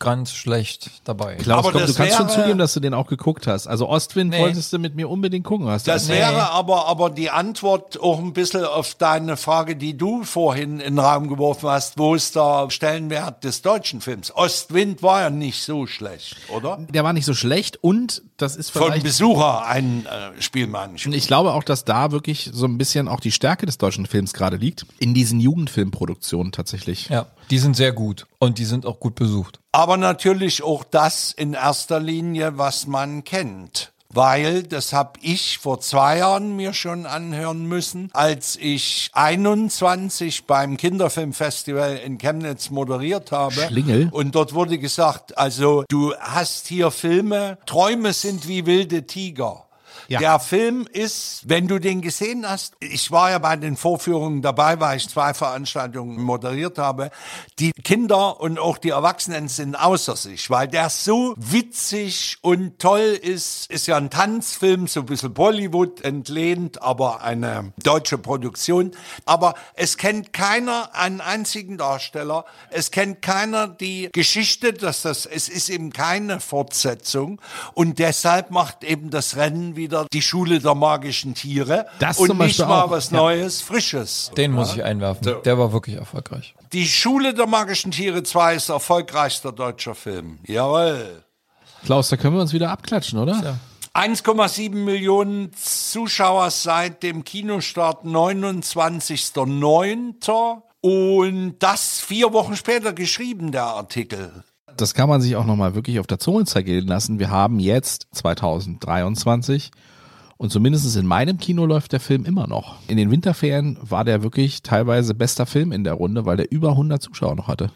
ganz schlecht dabei. Klaus, Aber komm, du kannst schon zugeben, dass du den auch geguckt hast. Also Ostwind Nee. wolltest du mit mir unbedingt gucken. Hast du Das Nee. wäre aber, aber die Antwort auch ein bisschen auf deine Frage, die du vorhin in den Raum geworfen hast. Wo ist der Stellenwert des deutschen Films? Ostwind war ja nicht so schlecht, oder? der war nicht so schlecht und das ist Von vielleicht Besucher ein äh, Spielmann. Und ich glaube auch, dass da wirklich so ein bisschen auch die Stärke des deutschen Films gerade liegt. In diesen Jugendfilmproduktionen tatsächlich. Ja, die sind sehr gut und die sind auch gut besucht. Aber natürlich auch das in erster Linie, was man kennt. Weil, das habe ich vor zwei Jahren mir schon anhören müssen, als ich 21 beim Kinderfilmfestival in Chemnitz moderiert habe. Schlingel? Und dort wurde gesagt, also du hast hier Filme, Träume sind wie wilde Tiger. Ja. Der Film ist, wenn du den gesehen hast, ich war ja bei den Vorführungen dabei, weil ich zwei Veranstaltungen moderiert habe, die Kinder und auch die Erwachsenen sind außer sich, weil der so witzig und toll ist. Ist ja ein Tanzfilm, so ein bisschen Bollywood entlehnt, aber eine deutsche Produktion. Aber es kennt keiner einen einzigen Darsteller. Es kennt keiner die Geschichte, dass das, es ist eben keine Fortsetzung. Und deshalb macht eben das Rennen wieder die Schule der magischen Tiere. Das und zum nicht Beispiel mal auch, was ja. Neues, Frisches. Den muss ich einwerfen. Der war wirklich erfolgreich. Die Schule der magischen Tiere 2 ist erfolgreichster deutscher Film. Jawohl. Klaus, da können wir uns wieder abklatschen, oder? 1,7 Millionen Zuschauer seit dem Kinostart 29.09. Und das vier Wochen später geschrieben, der Artikel. Das kann man sich auch nochmal wirklich auf der Zunge zergehen lassen. Wir haben jetzt 2023 und zumindest in meinem Kino läuft der Film immer noch. In den Winterferien war der wirklich teilweise bester Film in der Runde, weil der über 100 Zuschauer noch hatte.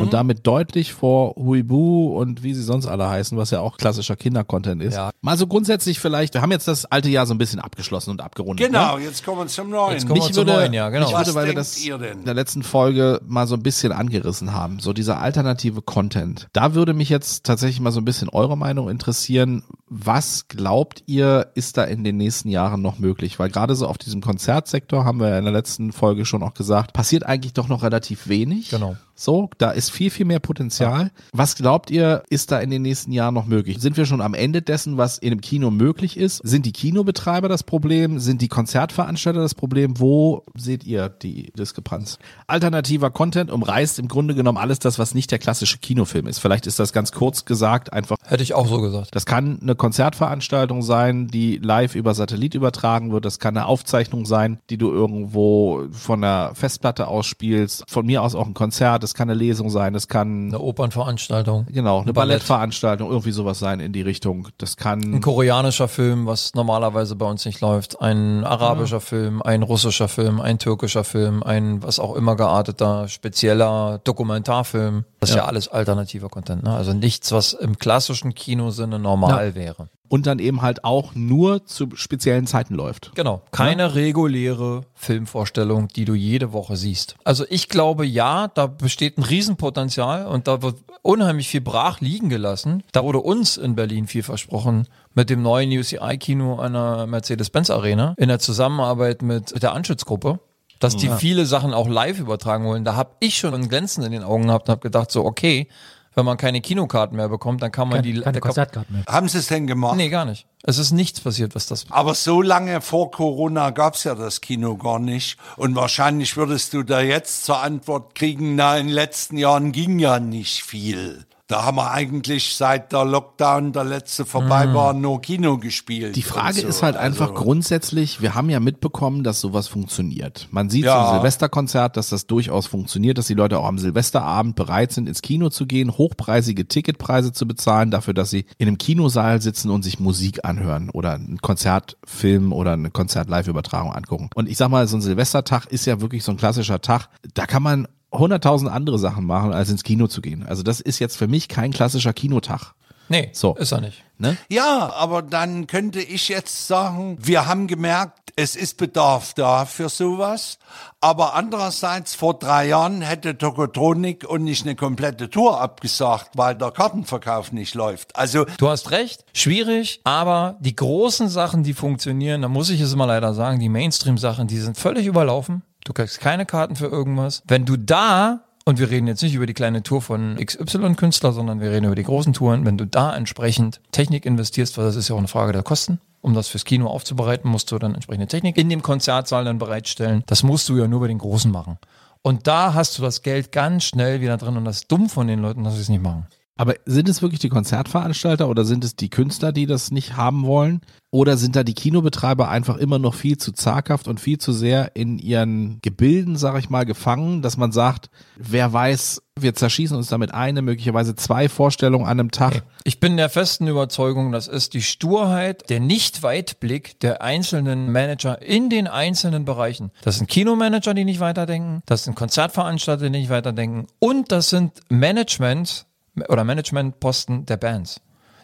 Und damit deutlich vor Huibu und wie sie sonst alle heißen, was ja auch klassischer Kindercontent ist. Ja. Mal so grundsätzlich vielleicht, wir haben jetzt das alte Jahr so ein bisschen abgeschlossen und abgerundet. Genau, Ne? jetzt kommen wir zum neuen. Jetzt kommen wir zum würde, neuen Jahr, genau. Was würde, weil wir das in der letzten Folge mal so ein bisschen angerissen haben, so dieser alternative Content. Da würde mich jetzt tatsächlich mal so ein bisschen eure Meinung interessieren. Was glaubt ihr, ist da in den nächsten Jahren noch möglich? Weil gerade so auf diesem Konzertsektor haben wir ja in der letzten Folge schon auch gesagt, passiert eigentlich doch noch relativ wenig. Genau. So, da ist viel, viel mehr Potenzial. Was glaubt ihr, ist da in den nächsten Jahren noch möglich? Sind wir schon am Ende dessen, was in einem Kino möglich ist? Sind die Kinobetreiber das Problem? Sind die Konzertveranstalter das Problem? Wo seht ihr die Diskrepanz? Alternativer Content umreißt im Grunde genommen alles das, was nicht der klassische Kinofilm ist. Vielleicht ist das ganz kurz gesagt einfach Hätte ich auch so gesagt. das kann eine Konzertveranstaltung sein, die live über Satellit übertragen wird. Das kann eine Aufzeichnung sein, die du irgendwo von der Festplatte ausspielst. Von mir aus auch ein Konzert. Das kann eine Lesung sein. Das kann Eine Opernveranstaltung. genau eine Ballett. Ballettveranstaltung, irgendwie sowas sein in die Richtung. Das Ein kann koreanischer Film, was normalerweise bei uns nicht läuft. Ein arabischer Film, ein russischer Film, ein türkischer Film, ein was auch immer gearteter, spezieller Dokumentarfilm. Das ist ja, alles alternativer Content. Ne? Also nichts, was im klassischen Kinosinne normal wäre. Und dann eben halt auch nur zu speziellen Zeiten läuft. Genau. Keine reguläre Filmvorstellung, die du jede Woche siehst. Also ich glaube, ja, da besteht ein Riesenpotenzial und da wird unheimlich viel brach liegen gelassen. Da wurde uns in Berlin viel versprochen mit dem neuen UCI-Kino einer Mercedes-Benz-Arena in der Zusammenarbeit mit, der Anschützgruppe. Dass die viele Sachen auch live übertragen wollen. Da habe ich schon ein Glänzen in den Augen gehabt und habe gedacht, so, okay, wenn man keine Kinokarten mehr bekommt, dann kann man die. Keine, keine da kann- Konzertkarten mehr. Haben Sie es denn gemacht? Nee, gar nicht. Es ist nichts passiert, was das. Aber so lange vor Corona gab's ja das Kino gar nicht. Und wahrscheinlich würdest du da jetzt zur Antwort kriegen, na, in den letzten Jahren ging ja nicht viel. Da haben wir eigentlich seit der Lockdown, der letzte vorbei war, nur Kino gespielt. Die Frage so. ist halt einfach Also- grundsätzlich, wir haben ja mitbekommen, dass sowas funktioniert. Man sieht Ja. zum Silvesterkonzert, dass das durchaus funktioniert, dass die Leute auch am Silvesterabend bereit sind, ins Kino zu gehen, hochpreisige Ticketpreise zu bezahlen, dafür, dass sie in einem Kinosaal sitzen und sich Musik anhören oder einen Konzertfilm oder eine Konzert-Live-Übertragung angucken. Und ich sag mal, so ein Silvestertag ist ja wirklich so ein klassischer Tag. Da kann man hunderttausend andere Sachen machen, als ins Kino zu gehen. Also das ist jetzt für mich kein klassischer Kinotag. Nee, So. ist er nicht. Ne? Ja, aber dann könnte ich jetzt sagen, wir haben gemerkt, es ist Bedarf da für sowas. Aber andererseits, vor drei Jahren hätte Tokotronik und nicht eine komplette Tour abgesagt, weil der Kartenverkauf nicht läuft. Also Du hast recht, schwierig, aber die großen Sachen, die funktionieren, da muss ich es immer leider sagen, die Mainstream-Sachen, die sind völlig überlaufen. Du kriegst keine Karten für irgendwas. Wenn du da, und wir reden jetzt nicht über die kleine Tour von XY-Künstler, sondern wir reden über die großen Touren, wenn du da entsprechend Technik investierst, weil das ist ja auch eine Frage der Kosten, um das fürs Kino aufzubereiten, musst du dann entsprechende Technik in dem Konzertsaal dann bereitstellen. Das musst du ja nur bei den Großen machen. Und da hast du das Geld ganz schnell wieder drin und das ist dumm von den Leuten, dass sie es nicht machen. Aber sind es wirklich die Konzertveranstalter oder sind es die Künstler, die das nicht haben wollen? Oder sind da die Kinobetreiber einfach immer noch viel zu zaghaft und viel zu sehr in ihren Gebilden, sag ich mal, gefangen, dass man sagt, wer weiß, wir zerschießen uns damit eine, möglicherweise zwei Vorstellungen an einem Tag. Ich bin der festen Überzeugung, das ist die Sturheit, der Nicht-Weitblick der einzelnen Manager in den einzelnen Bereichen. Das sind Kinomanager, die nicht weiterdenken, das sind Konzertveranstalter, die nicht weiterdenken und das sind Management oder Managementposten der Bands,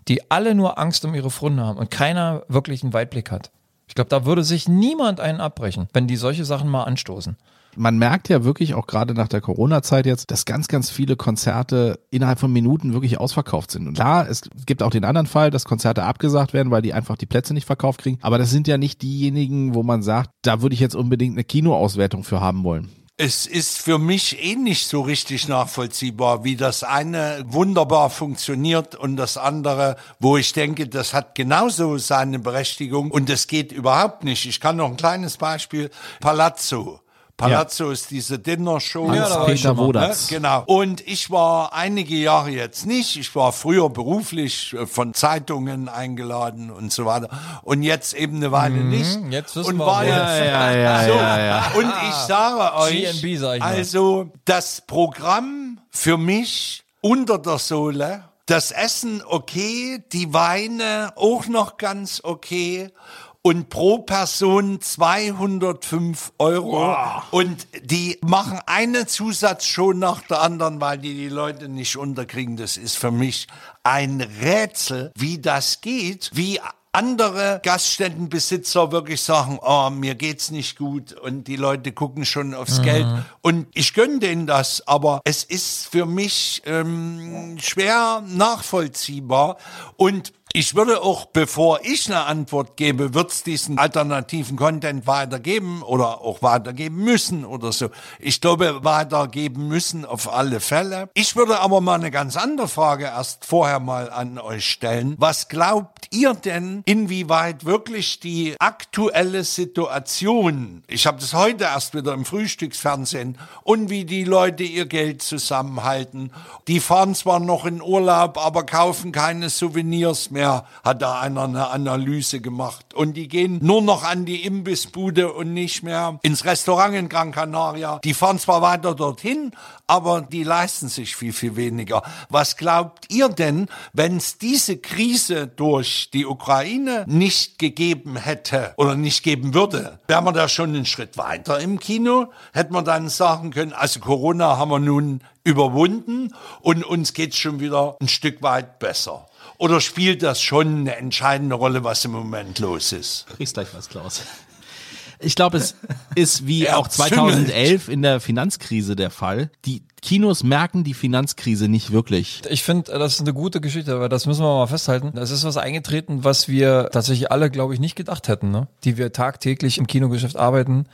die alle nur Angst um ihre Funde haben und keiner wirklich einen Weitblick hat. Ich glaube, da würde sich niemand einen abbrechen, wenn die solche Sachen mal anstoßen. Man merkt ja wirklich auch gerade nach der Corona-Zeit jetzt, dass ganz, ganz viele Konzerte innerhalb von Minuten wirklich ausverkauft sind. Und klar, es gibt auch den anderen Fall, dass Konzerte abgesagt werden, weil die einfach die Plätze nicht verkauft kriegen. Aber das sind ja nicht diejenigen, wo man sagt, da würde ich jetzt unbedingt eine Kinoauswertung für haben wollen. Es ist für mich eh nicht so richtig nachvollziehbar, wie das eine wunderbar funktioniert und das andere, wo ich denke, das hat genauso seine Berechtigung und es geht überhaupt nicht. Ich kann noch ein kleines Beispiel. Palazzo. Palazzo ist diese Dinnershow. Ja, da Peter mal, Wodatz. Ne? Genau. Und ich war einige Jahre jetzt nicht. Ich war früher beruflich äh, von Zeitungen eingeladen und so weiter. Und jetzt eben eine Weile nicht. Mhm, jetzt wissen und wir, war jetzt, *laughs* Ja, ja, so. ja, ja. Und ich sage euch, GNB sag ich also das Programm für mich unter der Sohle. Das Essen okay, die Weine auch noch ganz okay und pro Person 205 Euro. Und die machen eine Zusatzshow nach der anderen, weil die die Leute nicht unterkriegen. Das ist für mich ein Rätsel, wie das geht, wie andere Gaststättenbesitzer wirklich sagen, oh, mir geht's nicht gut und die Leute gucken schon aufs Geld und ich gönne denen das, aber es ist für mich ähm, schwer nachvollziehbar und ich würde auch, bevor ich eine Antwort gebe, wird es diesen alternativen Content weitergeben oder auch weitergeben müssen oder so. Ich glaube, weitergeben müssen auf alle Fälle. Ich würde aber mal eine ganz andere Frage erst vorher mal an euch stellen. Was glaubt ihr denn, inwieweit wirklich die aktuelle Situation, ich habe das heute erst wieder im Frühstücksfernsehen, und wie die Leute ihr Geld zusammenhalten. Die fahren zwar noch in Urlaub, aber kaufen keine Souvenirs mehr, hat da einer eine Analyse gemacht. Und die gehen nur noch an die Imbissbude und nicht mehr ins Restaurant in Gran Canaria. Die fahren zwar weiter dorthin, aber die leisten sich viel, viel weniger. Was glaubt ihr denn, wenn es diese Krise durch die Ukraine nicht gegeben hätte oder nicht geben würde? Wären wir da schon einen Schritt weiter im Kino? Hätte man dann sagen können, also Corona haben wir nun überwunden und uns geht's schon wieder ein Stück weit besser. Oder spielt das schon eine entscheidende Rolle, was im Moment los ist? Kriegst gleich was, Klaus. Ich glaube, es ist wie auch 2011 in der Finanzkrise der Fall. Die Kinos merken die Finanzkrise nicht wirklich. Ich finde, das ist eine gute Geschichte, aber das müssen wir mal festhalten. Das ist was eingetreten, was wir tatsächlich alle, glaube ich, nicht gedacht hätten, ne? die wir tagtäglich im Kinogeschäft arbeiten.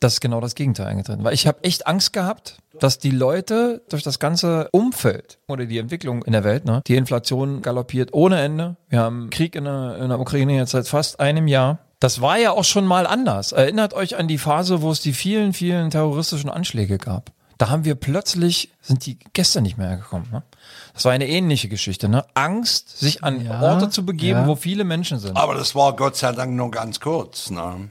Das ist genau das Gegenteil eingetreten. Weil ich habe echt Angst gehabt, dass die Leute durch das ganze Umfeld oder die Entwicklung in der Welt, ne, die Inflation galoppiert ohne Ende. Wir haben Krieg in der, in der Ukraine jetzt seit fast einem Jahr. Das war ja auch schon mal anders. Erinnert euch an die Phase, wo es die vielen, vielen terroristischen Anschläge gab. Da haben wir plötzlich, sind die gestern nicht mehr gekommen. Ne? Das war eine ähnliche Geschichte. Ne? Angst, sich an Ja, Orte zu begeben, ja. wo viele Menschen sind. Aber das war Gott sei Dank nur ganz kurz. Ne?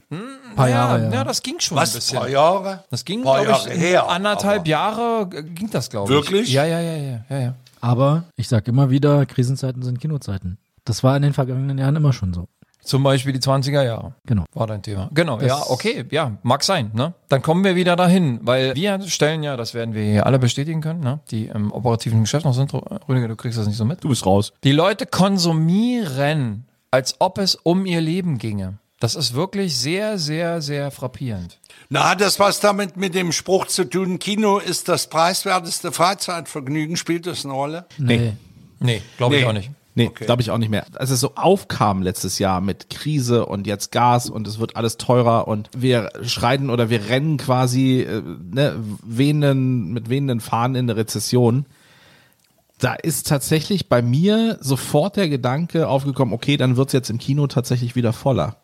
paar ja, Jahre, ja. ja. das ging schon ein Was, bisschen. paar Jahre? Das ging, paar glaube ich, her. anderthalb Jahre äh, ging das, glaube ich. Wirklich? Ja, ja, ja, ja, ja, ja. Aber ich sag immer wieder, Krisenzeiten sind Kinozeiten. Das war in den vergangenen Jahren immer schon so. Zum Beispiel die 20er Jahre. Genau. War dein Thema. Genau, Das- ja, okay, ja, mag sein, ne? Dann kommen wir wieder dahin, weil wir stellen ja, das werden wir hier alle bestätigen können, ne? Die im operativen Geschäft noch sind. Rüdiger, du kriegst das nicht so mit. Du bist raus. Die Leute konsumieren, als ob es um ihr Leben ginge. Das ist wirklich sehr, sehr, sehr frappierend. Na, hat das was damit mit dem Spruch zu tun, Kino ist das preiswerteste Freizeitvergnügen? Spielt das eine Rolle? Nee. Nee, glaube ich Nee. auch nicht. Nee, Okay. glaube ich auch nicht mehr. Als es so aufkam letztes Jahr mit Krise und jetzt Gas und es wird alles teurer und wir schreiten oder wir rennen quasi äh, ne, wehenden, mit wehenden Fahnen in eine Rezession. Da ist tatsächlich bei mir sofort der Gedanke aufgekommen, okay, dann wird's jetzt im Kino tatsächlich wieder voller.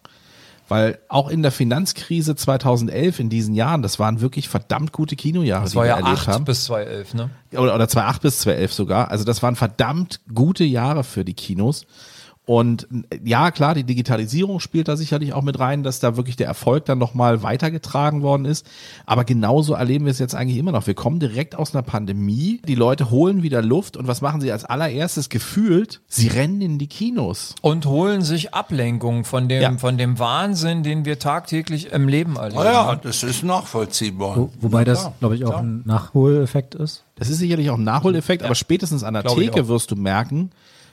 Weil auch in der Finanzkrise 2011 in diesen Jahren, das waren wirklich verdammt gute Kinojahre, Das die war wir ja erlebt 8 haben bis 2011, ne? oder, oder 2008 bis 2011 sogar. Also das waren verdammt gute Jahre für die Kinos. Und ja, klar, die Digitalisierung spielt da sicherlich auch mit rein, dass da wirklich der Erfolg dann nochmal weitergetragen worden ist. Aber genauso erleben wir es jetzt eigentlich immer noch. Wir kommen direkt aus einer Pandemie, die Leute holen wieder Luft und was machen sie als allererstes gefühlt? Sie rennen in die Kinos. Und holen sich Ablenkung von dem, Ja. von dem Wahnsinn, den wir tagtäglich im Leben erleben. Na ja, das ist nachvollziehbar. Wo, wobei das, glaube ich, auch klar. ein Nachholeffekt ist. Das ist sicherlich auch ein Nachholeffekt, aber spätestens an der Glaube Theke wirst du merken,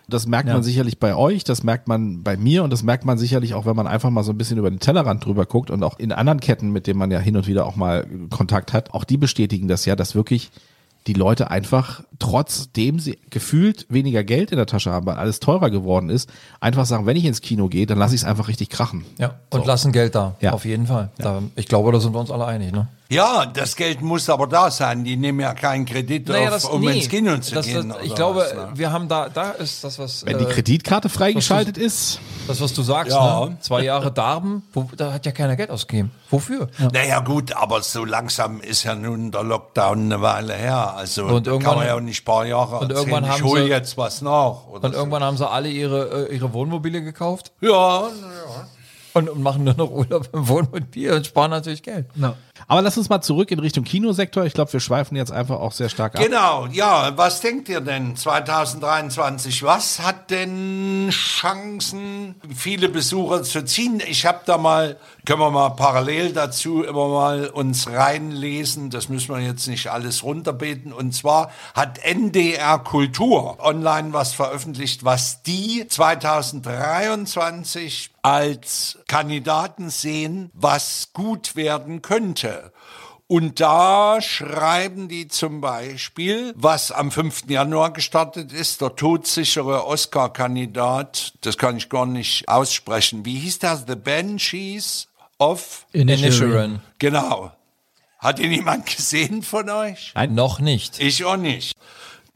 das merkt Ja. man sicherlich bei euch, das merkt man bei mir und das merkt man sicherlich auch, wenn man einfach mal so ein bisschen über den Tellerrand drüber guckt und auch in anderen Ketten, mit denen man ja hin und wieder auch mal Kontakt hat, auch die bestätigen das ja, dass wirklich die Leute einfach, trotzdem sie gefühlt weniger Geld in der Tasche haben, weil alles teurer geworden ist, einfach sagen, wenn ich ins Kino gehe, dann lasse ich es einfach richtig krachen. Ja, und lassen Geld da. Ja. Auf jeden Fall. Da, ich glaube, da sind wir uns alle einig, ne? Ja, das Geld muss aber da sein. Die nehmen ja keinen Kredit auf, um ins Kino zu das, gehen. Das, ich glaube, was, ne? wir haben da, da ist das, was, Wenn die äh, Kreditkarte freigeschaltet ist, das, was du sagst, Ja. ne? Zwei Jahre Darben, wo, da hat ja keiner Geld ausgegeben. Wofür? Naja gut, aber so langsam ist ja nun der Lockdown eine Weile her. Also Und da irgendwann- kann man ja auch nicht ein paar Jahre und irgendwann ich haben hole sie- jetzt was nach. Oder Und irgendwann haben sie alle ihre, äh, ihre Wohnmobile gekauft so. Ja, und, und machen nur noch Urlaub im Wohnmobil und sparen natürlich Geld. No. Aber lass uns mal zurück in Richtung Kinosektor. Ich glaube, wir schweifen jetzt einfach auch sehr stark ab. Genau, ja, was denkt ihr denn 2023? Was hat denn Chancen, viele Besucher zu ziehen? Ich habe da mal, können wir mal parallel dazu immer mal uns reinlesen, das müssen wir jetzt nicht alles runterbeten. Und zwar hat NDR Kultur online was veröffentlicht, was die 2023 als Kandidaten sehen, was gut werden könnte. Und da schreiben die zum Beispiel, was am 5. Januar gestartet ist, der todsichere Oscar-Kandidat, das kann ich gar nicht aussprechen. Wie hieß das? The Banshees of? Inisherin. Genau. Hat ihn jemand gesehen von euch? Noch nicht. Ich auch nicht.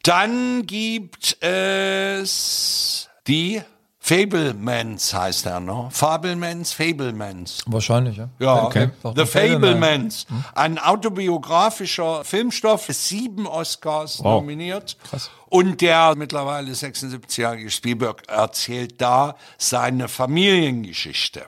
Dann gibt es die Fablemans heißt er, ne? Fablemans, Fablemans. Wahrscheinlich, ja. Ja, Okay. Doch, The The Fableman. Fablemans. Ein autobiografischer Filmstoff, sieben Oscars Wow. nominiert. Und der mittlerweile 76-jährige Spielberg erzählt da seine Familiengeschichte.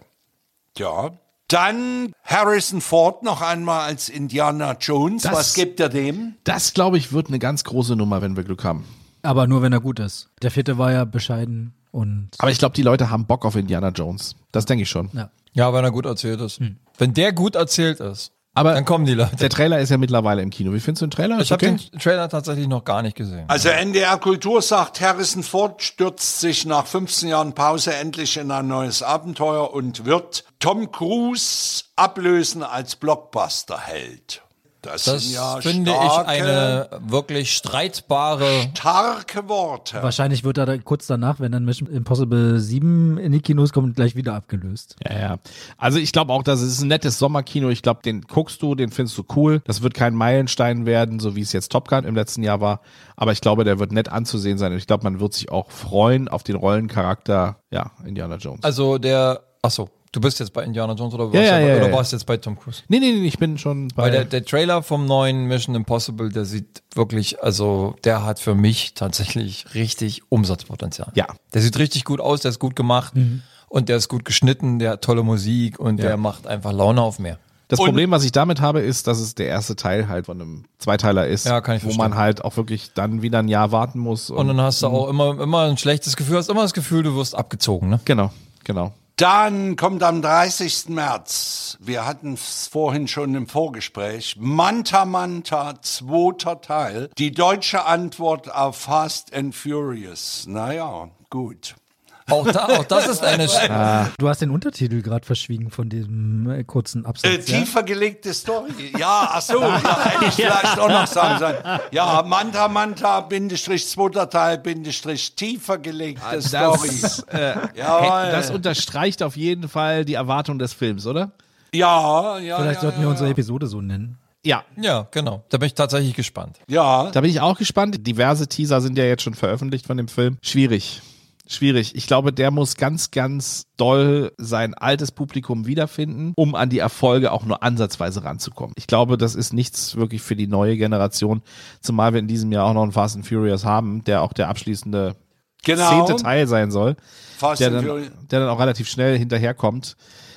Ja. Dann Harrison Ford noch einmal als Indiana Jones. Das- Was gibt er dem? Das, glaube ich, wird eine ganz große Nummer, wenn wir Glück haben. Aber nur, wenn er gut ist. Der vierte war ja bescheiden und Aber ich glaube, die Leute haben Bock auf Indiana Jones. Das denke ich schon. ja. Ja, wenn er gut erzählt ist. Wenn der gut erzählt ist, Aber dann kommen die Leute. der Trailer ist ja mittlerweile im Kino. Wie findest du den Trailer? Ich Ist habe okay? den Trailer tatsächlich noch gar nicht gesehen. Also NDR Kultur sagt, Harrison Ford stürzt sich nach 15 Jahren Pause endlich in ein neues Abenteuer und wird Tom Cruise ablösen als Blockbuster-Held. Das, Das sind ja finde ich starke, eine wirklich streitbare. starke Worte. Wahrscheinlich wird er da kurz danach, wenn dann Mission Impossible 7 in die Kinos kommt, gleich wieder abgelöst. Ja, ja. Also ich glaube auch, das ist ein nettes Sommerkino. Ich glaube, den guckst du, den findest du cool. Das wird kein Meilenstein werden, so wie es jetzt Top Gun im letzten Jahr war. Aber ich glaube, der wird nett anzusehen sein. Und ich glaube, man wird sich auch freuen auf den Rollencharakter, ja, Indiana Jones. Also der. Achso, du bist jetzt bei Indiana Jones oder, warst, Ja, ja, du- ja, oder warst jetzt bei Tom Cruise? nee, nee, nee, ich bin schon bei. Weil der, der Trailer vom neuen Mission Impossible, der sieht wirklich, also der hat für mich tatsächlich richtig Umsatzpotenzial. Ja. Der sieht richtig gut aus, der ist gut gemacht und der ist gut geschnitten, der hat tolle Musik und der macht einfach Laune auf mehr. das Und- Problem, was ich damit habe, ist, dass es der erste Teil halt von einem Zweiteiler ist, Ja, wo verstehen. man halt auch wirklich dann wieder ein Jahr warten muss. Und dann hast du auch immer, immer ein schlechtes Gefühl, hast immer das Gefühl, du wirst abgezogen, ne? genau, genau. Dann kommt am 30. März, wir hatten es vorhin schon im Vorgespräch, Manta Manta, zweiter Teil, die deutsche Antwort auf Fast and Furious. Naja, gut. Auch, da, auch das ist eine. Sch- Du hast den Untertitel gerade verschwiegen von diesem äh, kurzen Absatz. Äh, ja? tiefer gelegte Story. Ja, ach so, ja, *laughs* hätte ich vielleicht auch noch sagen sollen. Ja, Manta Manta, Bindestrich, zweiter Teil, Bindestrich, tiefer gelegte Stories. äh, *laughs* Jawohl. das unterstreicht auf jeden Fall die Erwartung des Films, oder? Ja, ja, Vielleicht ja, sollten wir ja, unsere Episode so nennen. Ja, ja, genau. Da bin ich tatsächlich gespannt. Ja, Da bin ich auch gespannt. Diverse Teaser sind ja jetzt schon veröffentlicht von dem Film. Schwierig. Schwierig. Ich glaube, der muss ganz, ganz doll sein altes Publikum wiederfinden, um an die Erfolge auch nur ansatzweise ranzukommen. Ich glaube, das ist nichts wirklich für die neue Generation, zumal wir in diesem Jahr auch noch einen Fast and Furious haben, der auch der abschließende Genau. zehnte Teil sein soll, Fast der and dann, Furious. der dann auch relativ schnell hinterherkommt.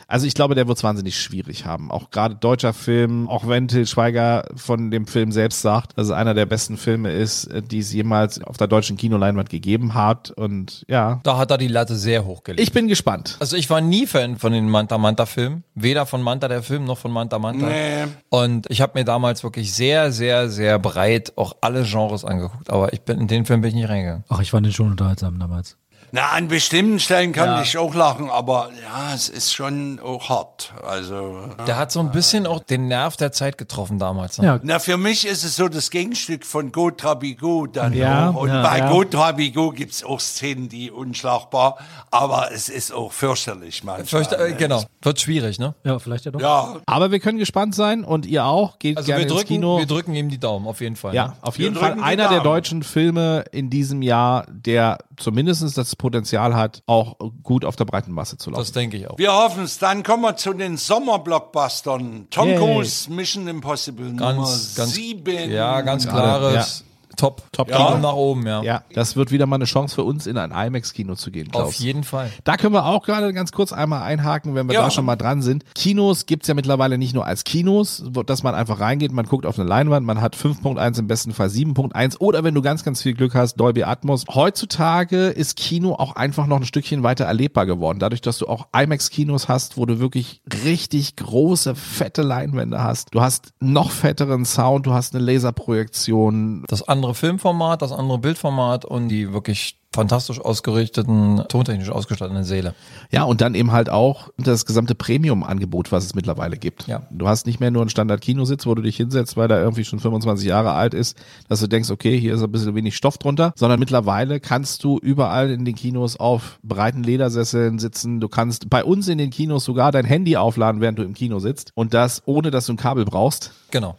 Also ich glaube, der wird es wahnsinnig schwierig haben. Auch gerade deutscher Film, auch wenn Til Schweiger von dem Film selbst sagt, dass es einer der besten Filme ist, äh, die es jemals auf der deutschen Kinoleinwand gegeben hat. Und ja, Da hat er die Latte sehr hochgelegt. ich bin gespannt. Also ich war nie Fan von den Manta Manta Filmen, weder von Manta der Film noch von Manta Manta. Nee. Und ich habe mir damals wirklich sehr, sehr, sehr breit auch alle Genres angeguckt, aber ich bin in den Film bin ich nicht reingegangen. Ach, ich fand den schon unterhaltsam damals. Na, an bestimmten Stellen kann ich auch lachen, aber ja, es ist schon auch hart. Also, Der hat so ein bisschen auch den Nerv der Zeit getroffen damals. Ne? Ja, na, für mich ist es so das Gegenstück von Go Trabigo dann Ja, auch. Und ja, bei ja. Go Trabigo gibt's auch Szenen, die unschlagbar, aber es ist auch fürchterlich manchmal. Fürchte, äh, genau, wird schwierig, ne? ja, vielleicht ja doch. Ja, Aber wir können gespannt sein und ihr auch. Geht Also gerne wir ins drücken, Kino. wir drücken ihm die Daumen, auf jeden Fall. ja, Ne? auf Wir jeden Fall einer der deutschen Filme in diesem Jahr, der zumindest das Potenzial hat, auch gut auf der breiten Masse zu laufen. Das denke ich auch. wir hoffen es. Dann kommen wir zu den Sommerblockbustern. Tom. Cruise, Mission Impossible Nummer Ganz, ganz, sieben. ja, ganz klares Top. Top Daumen Kino. nach oben, ja. Ja, das wird wieder mal eine Chance für uns, in ein IMAX-Kino zu gehen, Klaus. Auf jeden Fall. Da können wir auch gerade ganz kurz einmal einhaken, wenn wir Ja. da schon mal dran sind. Kinos gibt's ja mittlerweile nicht nur als Kinos, wo- dass man einfach reingeht, man guckt auf eine Leinwand, man hat 5.1, im besten Fall 7.1 oder wenn du ganz, ganz viel Glück hast, Dolby Atmos. Heutzutage ist Kino auch einfach noch ein Stückchen weiter erlebbar geworden, dadurch, dass du auch IMAX-Kinos hast, wo du wirklich richtig große, fette Leinwände hast. Du hast noch fetteren Sound, du hast eine Laserprojektion, Das andere Filmformat, das andere Bildformat und die wirklich fantastisch ausgerichteten, tontechnisch ausgestatteten Säle. Ja, und dann eben halt auch das gesamte Premium-Angebot, was es mittlerweile gibt. Ja. Du hast nicht mehr nur einen Standard-Kinositz, wo du dich hinsetzt, weil der irgendwie schon 25 Jahre alt ist, dass du denkst, okay, hier ist ein bisschen wenig Stoff drunter, sondern mittlerweile kannst du überall in den Kinos auf breiten Ledersesseln sitzen. Du kannst bei uns in den Kinos sogar dein Handy aufladen, während du im Kino sitzt und das ohne, dass du ein Kabel brauchst. Genau.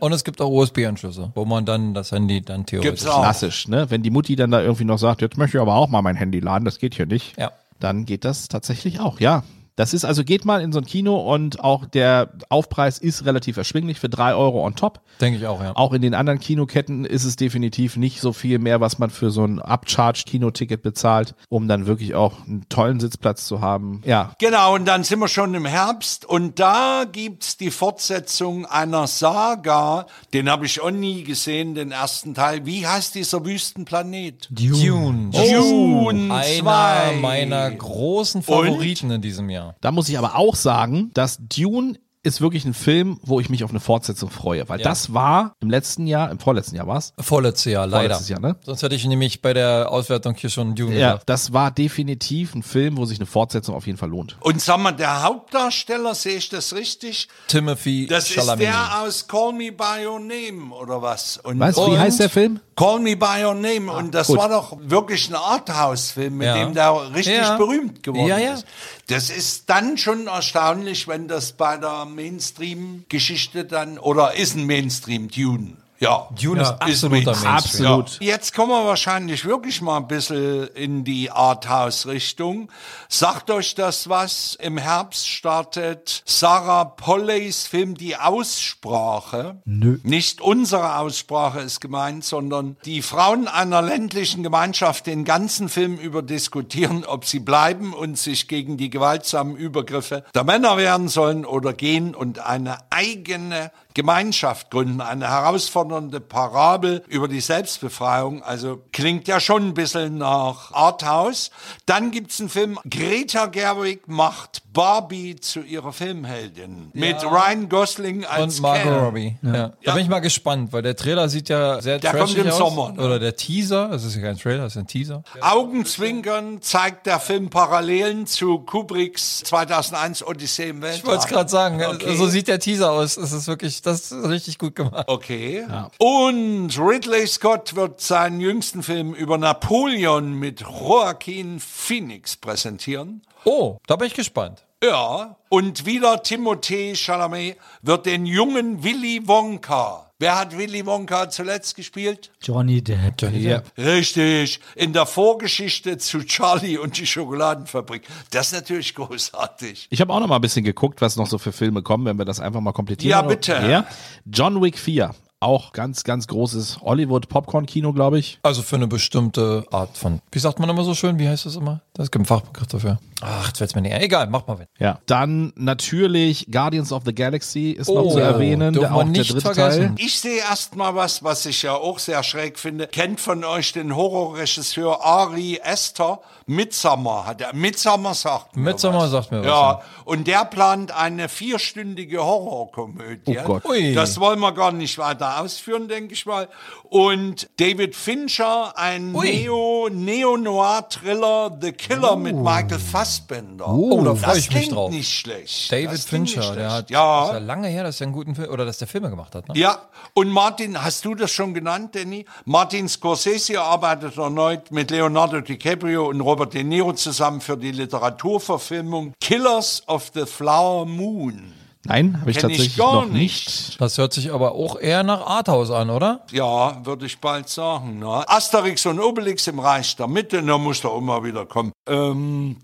Und es gibt auch USB-Anschlüsse, wo man dann das Handy dann theoretisch. Gibt's auch. Klassisch, ne? Wenn die Mutti dann da irgendwie noch sagt, jetzt möchte ich aber auch mal mein Handy laden, das geht hier nicht. Ja. dann geht das tatsächlich auch, ja. Das ist also, geht mal in so ein Kino und auch der Aufpreis ist relativ erschwinglich für drei Euro on top. Denke ich auch, ja. Auch in den anderen Kinoketten ist es definitiv nicht so viel mehr, was man für so ein Upcharge-Kinoticket bezahlt, um dann wirklich auch einen tollen Sitzplatz zu haben. Ja, Genau, und dann sind wir schon im Herbst und da gibt's die Fortsetzung einer Saga, den habe ich auch nie gesehen, den ersten Teil. Wie heißt dieser Wüstenplanet? Dune. Dune Einer 2. meiner großen Favoriten in diesem Jahr. Da muss ich aber auch sagen, dass Dune ist wirklich ein Film, wo ich mich auf eine Fortsetzung freue, weil Ja. das war im letzten Jahr, im vorletzten Jahr war es. Vorletztes Jahr, leider. Vorletztes Jahr, ne? Sonst hätte ich nämlich bei der Auswertung hier schon Dune Ja, gesagt. das war definitiv ein Film, wo sich eine Fortsetzung auf jeden Fall lohnt. Und sag mal, der Hauptdarsteller, sehe ich das richtig? Timothy Das ist Chalamet. der aus Call Me By Your Name oder was? Und, Weißt du, wie heißt der Film? Call Me By Your Name. Und das gut. war doch wirklich ein Arthouse-Film, mit Ja. dem der richtig Ja. berühmt geworden Ja, ja. ist. Das ist dann schon erstaunlich, wenn das bei der Mainstream-Geschichte dann, oder ist ein Mainstream-Tune. Ja. Dune ist absoluter Mainstream. Absolut. Ja. Jetzt kommen wir wahrscheinlich wirklich mal ein bisschen in die Arthouse-Richtung. Sagt euch das was? Im Herbst startet Sarah Polleys Film Die Aussprache. Nö. Nicht unsere Aussprache ist gemeint, sondern die Frauen einer ländlichen Gemeinschaft den ganzen Film über diskutieren, ob sie bleiben und sich gegen die gewaltsamen Übergriffe der Männer wehren sollen oder gehen und eine eigene Gemeinschaft gründen. Eine herausfordernde Parabel über die Selbstbefreiung. Also klingt ja schon ein bisschen nach Arthouse. Dann gibt's einen Film, Greta Gerwig macht Barbie zu ihrer Filmheldin. Mit Ryan Gosling als Und Margot Ken. Robbie. Ja. Da Ja. bin ich mal gespannt, weil der Trailer sieht ja sehr Der trashig kommt im aus. Sommer, ne? Oder der Teaser, das ist ja kein Trailer, das ist ein Teaser. Augenzwinkern zeigt der Film Parallelen zu Kubricks 2001 Odyssee im Weltraum. Ich wollte es gerade sagen, Okay. so sieht der Teaser aus. Das ist wirklich, das ist richtig gut gemacht. Okay. Und Ridley Scott wird seinen jüngsten Film über Napoleon mit Joaquin Phoenix präsentieren. Oh, da bin ich gespannt. Ja. Und wieder Timothée Chalamet wird den jungen Willy Wonka. Wer hat Willy Wonka zuletzt gespielt? Johnny Depp. Ja. Richtig, in der Vorgeschichte zu Charlie und die Schokoladenfabrik. Das ist natürlich großartig. Ich habe auch noch mal ein bisschen geguckt, was noch so für Filme kommen, wenn wir das einfach mal komplettieren. Ja, bitte. Ja. John Wick 4. Auch ganz, ganz großes Hollywood-Popcorn-Kino, glaube ich. Also für eine bestimmte Art von, wie sagt man immer so schön, wie heißt das immer? Das gibt einen Fachbegriff dafür. Ach, jetzt fällt's mir nicht ein. Egal, mach mal weg. Ja. Dann natürlich Guardians of the Galaxy ist noch Oh, zu erwähnen. Der, auch der nicht dritte vergessen. Teil. Ich sehe erst mal was, was ich ja auch sehr schräg finde. Kennt von euch den Horrorregisseur Ari Esther? Midsommar hat er. Midsommar sagt mir Midsommar was. sagt mir was, Ja, ja. und der plant eine vierstündige Horrorkomödie. Oh Gott. Ui. Das wollen wir gar nicht weiter ausführen, denke ich mal. Und David Fincher, ein Ui. Neo, Neo-Noir-Thriller, The Killer mit Michael Fassbender. Oh, da freu das ich mich drauf. nicht schlecht. David Das Fincher, der hat, ja. ist ja lange her, dass er einen guten Film, oder dass der Filme gemacht hat, ne? Ja, und Martin, hast du das schon genannt, Danny? Martin Scorsese arbeitet erneut mit Leonardo DiCaprio und Robert De Niro zusammen für die Literaturverfilmung Killers of the Flower Moon. Nein, habe ich Kenn ich tatsächlich gar noch nicht. Das hört sich aber auch eher nach Arthouse an, oder? Ja, würde ich bald sagen. Ne? Asterix und Obelix im Reich der Mitte, da muss doch immer wieder kommen. Ähm,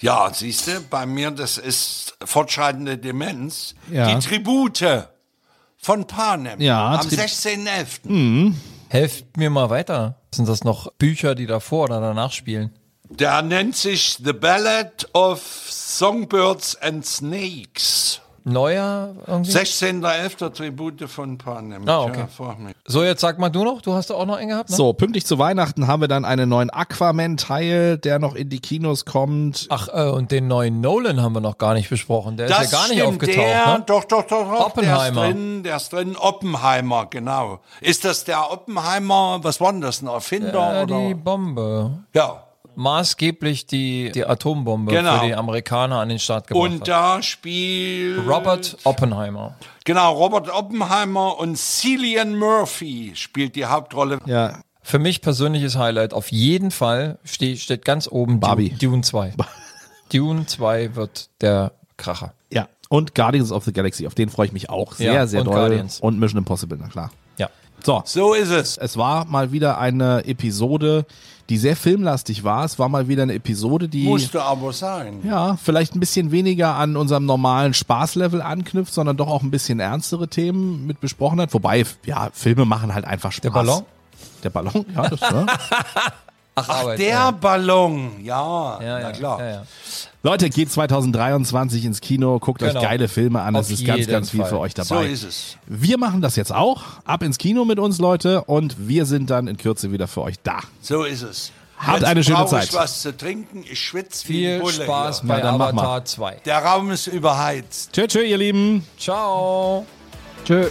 ja, siehst du, bei mir, das ist fortschreitende Demenz. Ja. Die Tribute von Panem. Ja, Am Tri- 16.11. Helft mir mal weiter. Sind das noch Bücher, die davor oder danach spielen? Der nennt sich The Ballad of Songbirds and Snakes. Neuer irgendwie? 16.11. Tribute von Panem. Ah, okay. Mich. So, jetzt sag mal du noch, du hast da auch noch einen gehabt, ne? So, pünktlich zu Weihnachten haben wir dann einen neuen Aquaman-Teil, der noch in die Kinos kommt. Ach, äh, und den neuen Nolan haben wir noch gar nicht besprochen. Der Das ist ja gar nicht stimmt, aufgetaucht, der, ne? Doch, doch, doch, doch. Oppenheimer. Der ist drin, der ist drin. Oppenheimer, genau. Ist das der Oppenheimer, was war denn das, ein Erfinder? Äh, die oder? Bombe. Ja. Maßgeblich die, die Atombombe Genau. für die Amerikaner an den Start gebracht Und hat. da spielt Robert Oppenheimer. Genau, Robert Oppenheimer und Cillian Murphy spielt die Hauptrolle. Ja, Für mich persönliches Highlight auf jeden Fall steht, steht ganz oben Barbie. Dune, *laughs* Dune 2. Dune 2 wird der Kracher. ja. Und Guardians of the Galaxy, auf den freue ich mich auch sehr, Ja, sehr und doll. Guardians. Und Mission Impossible, na klar. Ja. So, So ist es. es war mal wieder eine Episode, die sehr filmlastig war. Es war mal wieder eine Episode, die Musste aber sein. ja vielleicht ein bisschen weniger an unserem normalen Spaßlevel anknüpft, sondern doch auch ein bisschen ernstere Themen mit besprochen hat. Wobei, ja, Filme machen halt einfach Spaß. Der Ballon? Der Ballon, ja, das, ne? *laughs* Ach, Ach, Arbeit, der ja. Ballon, ja, Ja, na ja, klar. Ja, ja. Leute, geht 2023 ins Kino, guckt Genau. euch geile Filme an. Es ist ganz, ganz viel Fall. für euch So dabei. ist es. Wir machen das jetzt auch. Ab ins Kino mit uns, Leute. Und wir sind dann in Kürze wieder für euch da. So ist es. Habt Jetzt eine schöne Zeit. Ich was zu trinken. Ich schwitze Viel Bulle Spaß Hier. bei Na. Avatar 2. Der Raum ist überheizt. Tschö, tschö, ihr Lieben. Ciao. Tschö.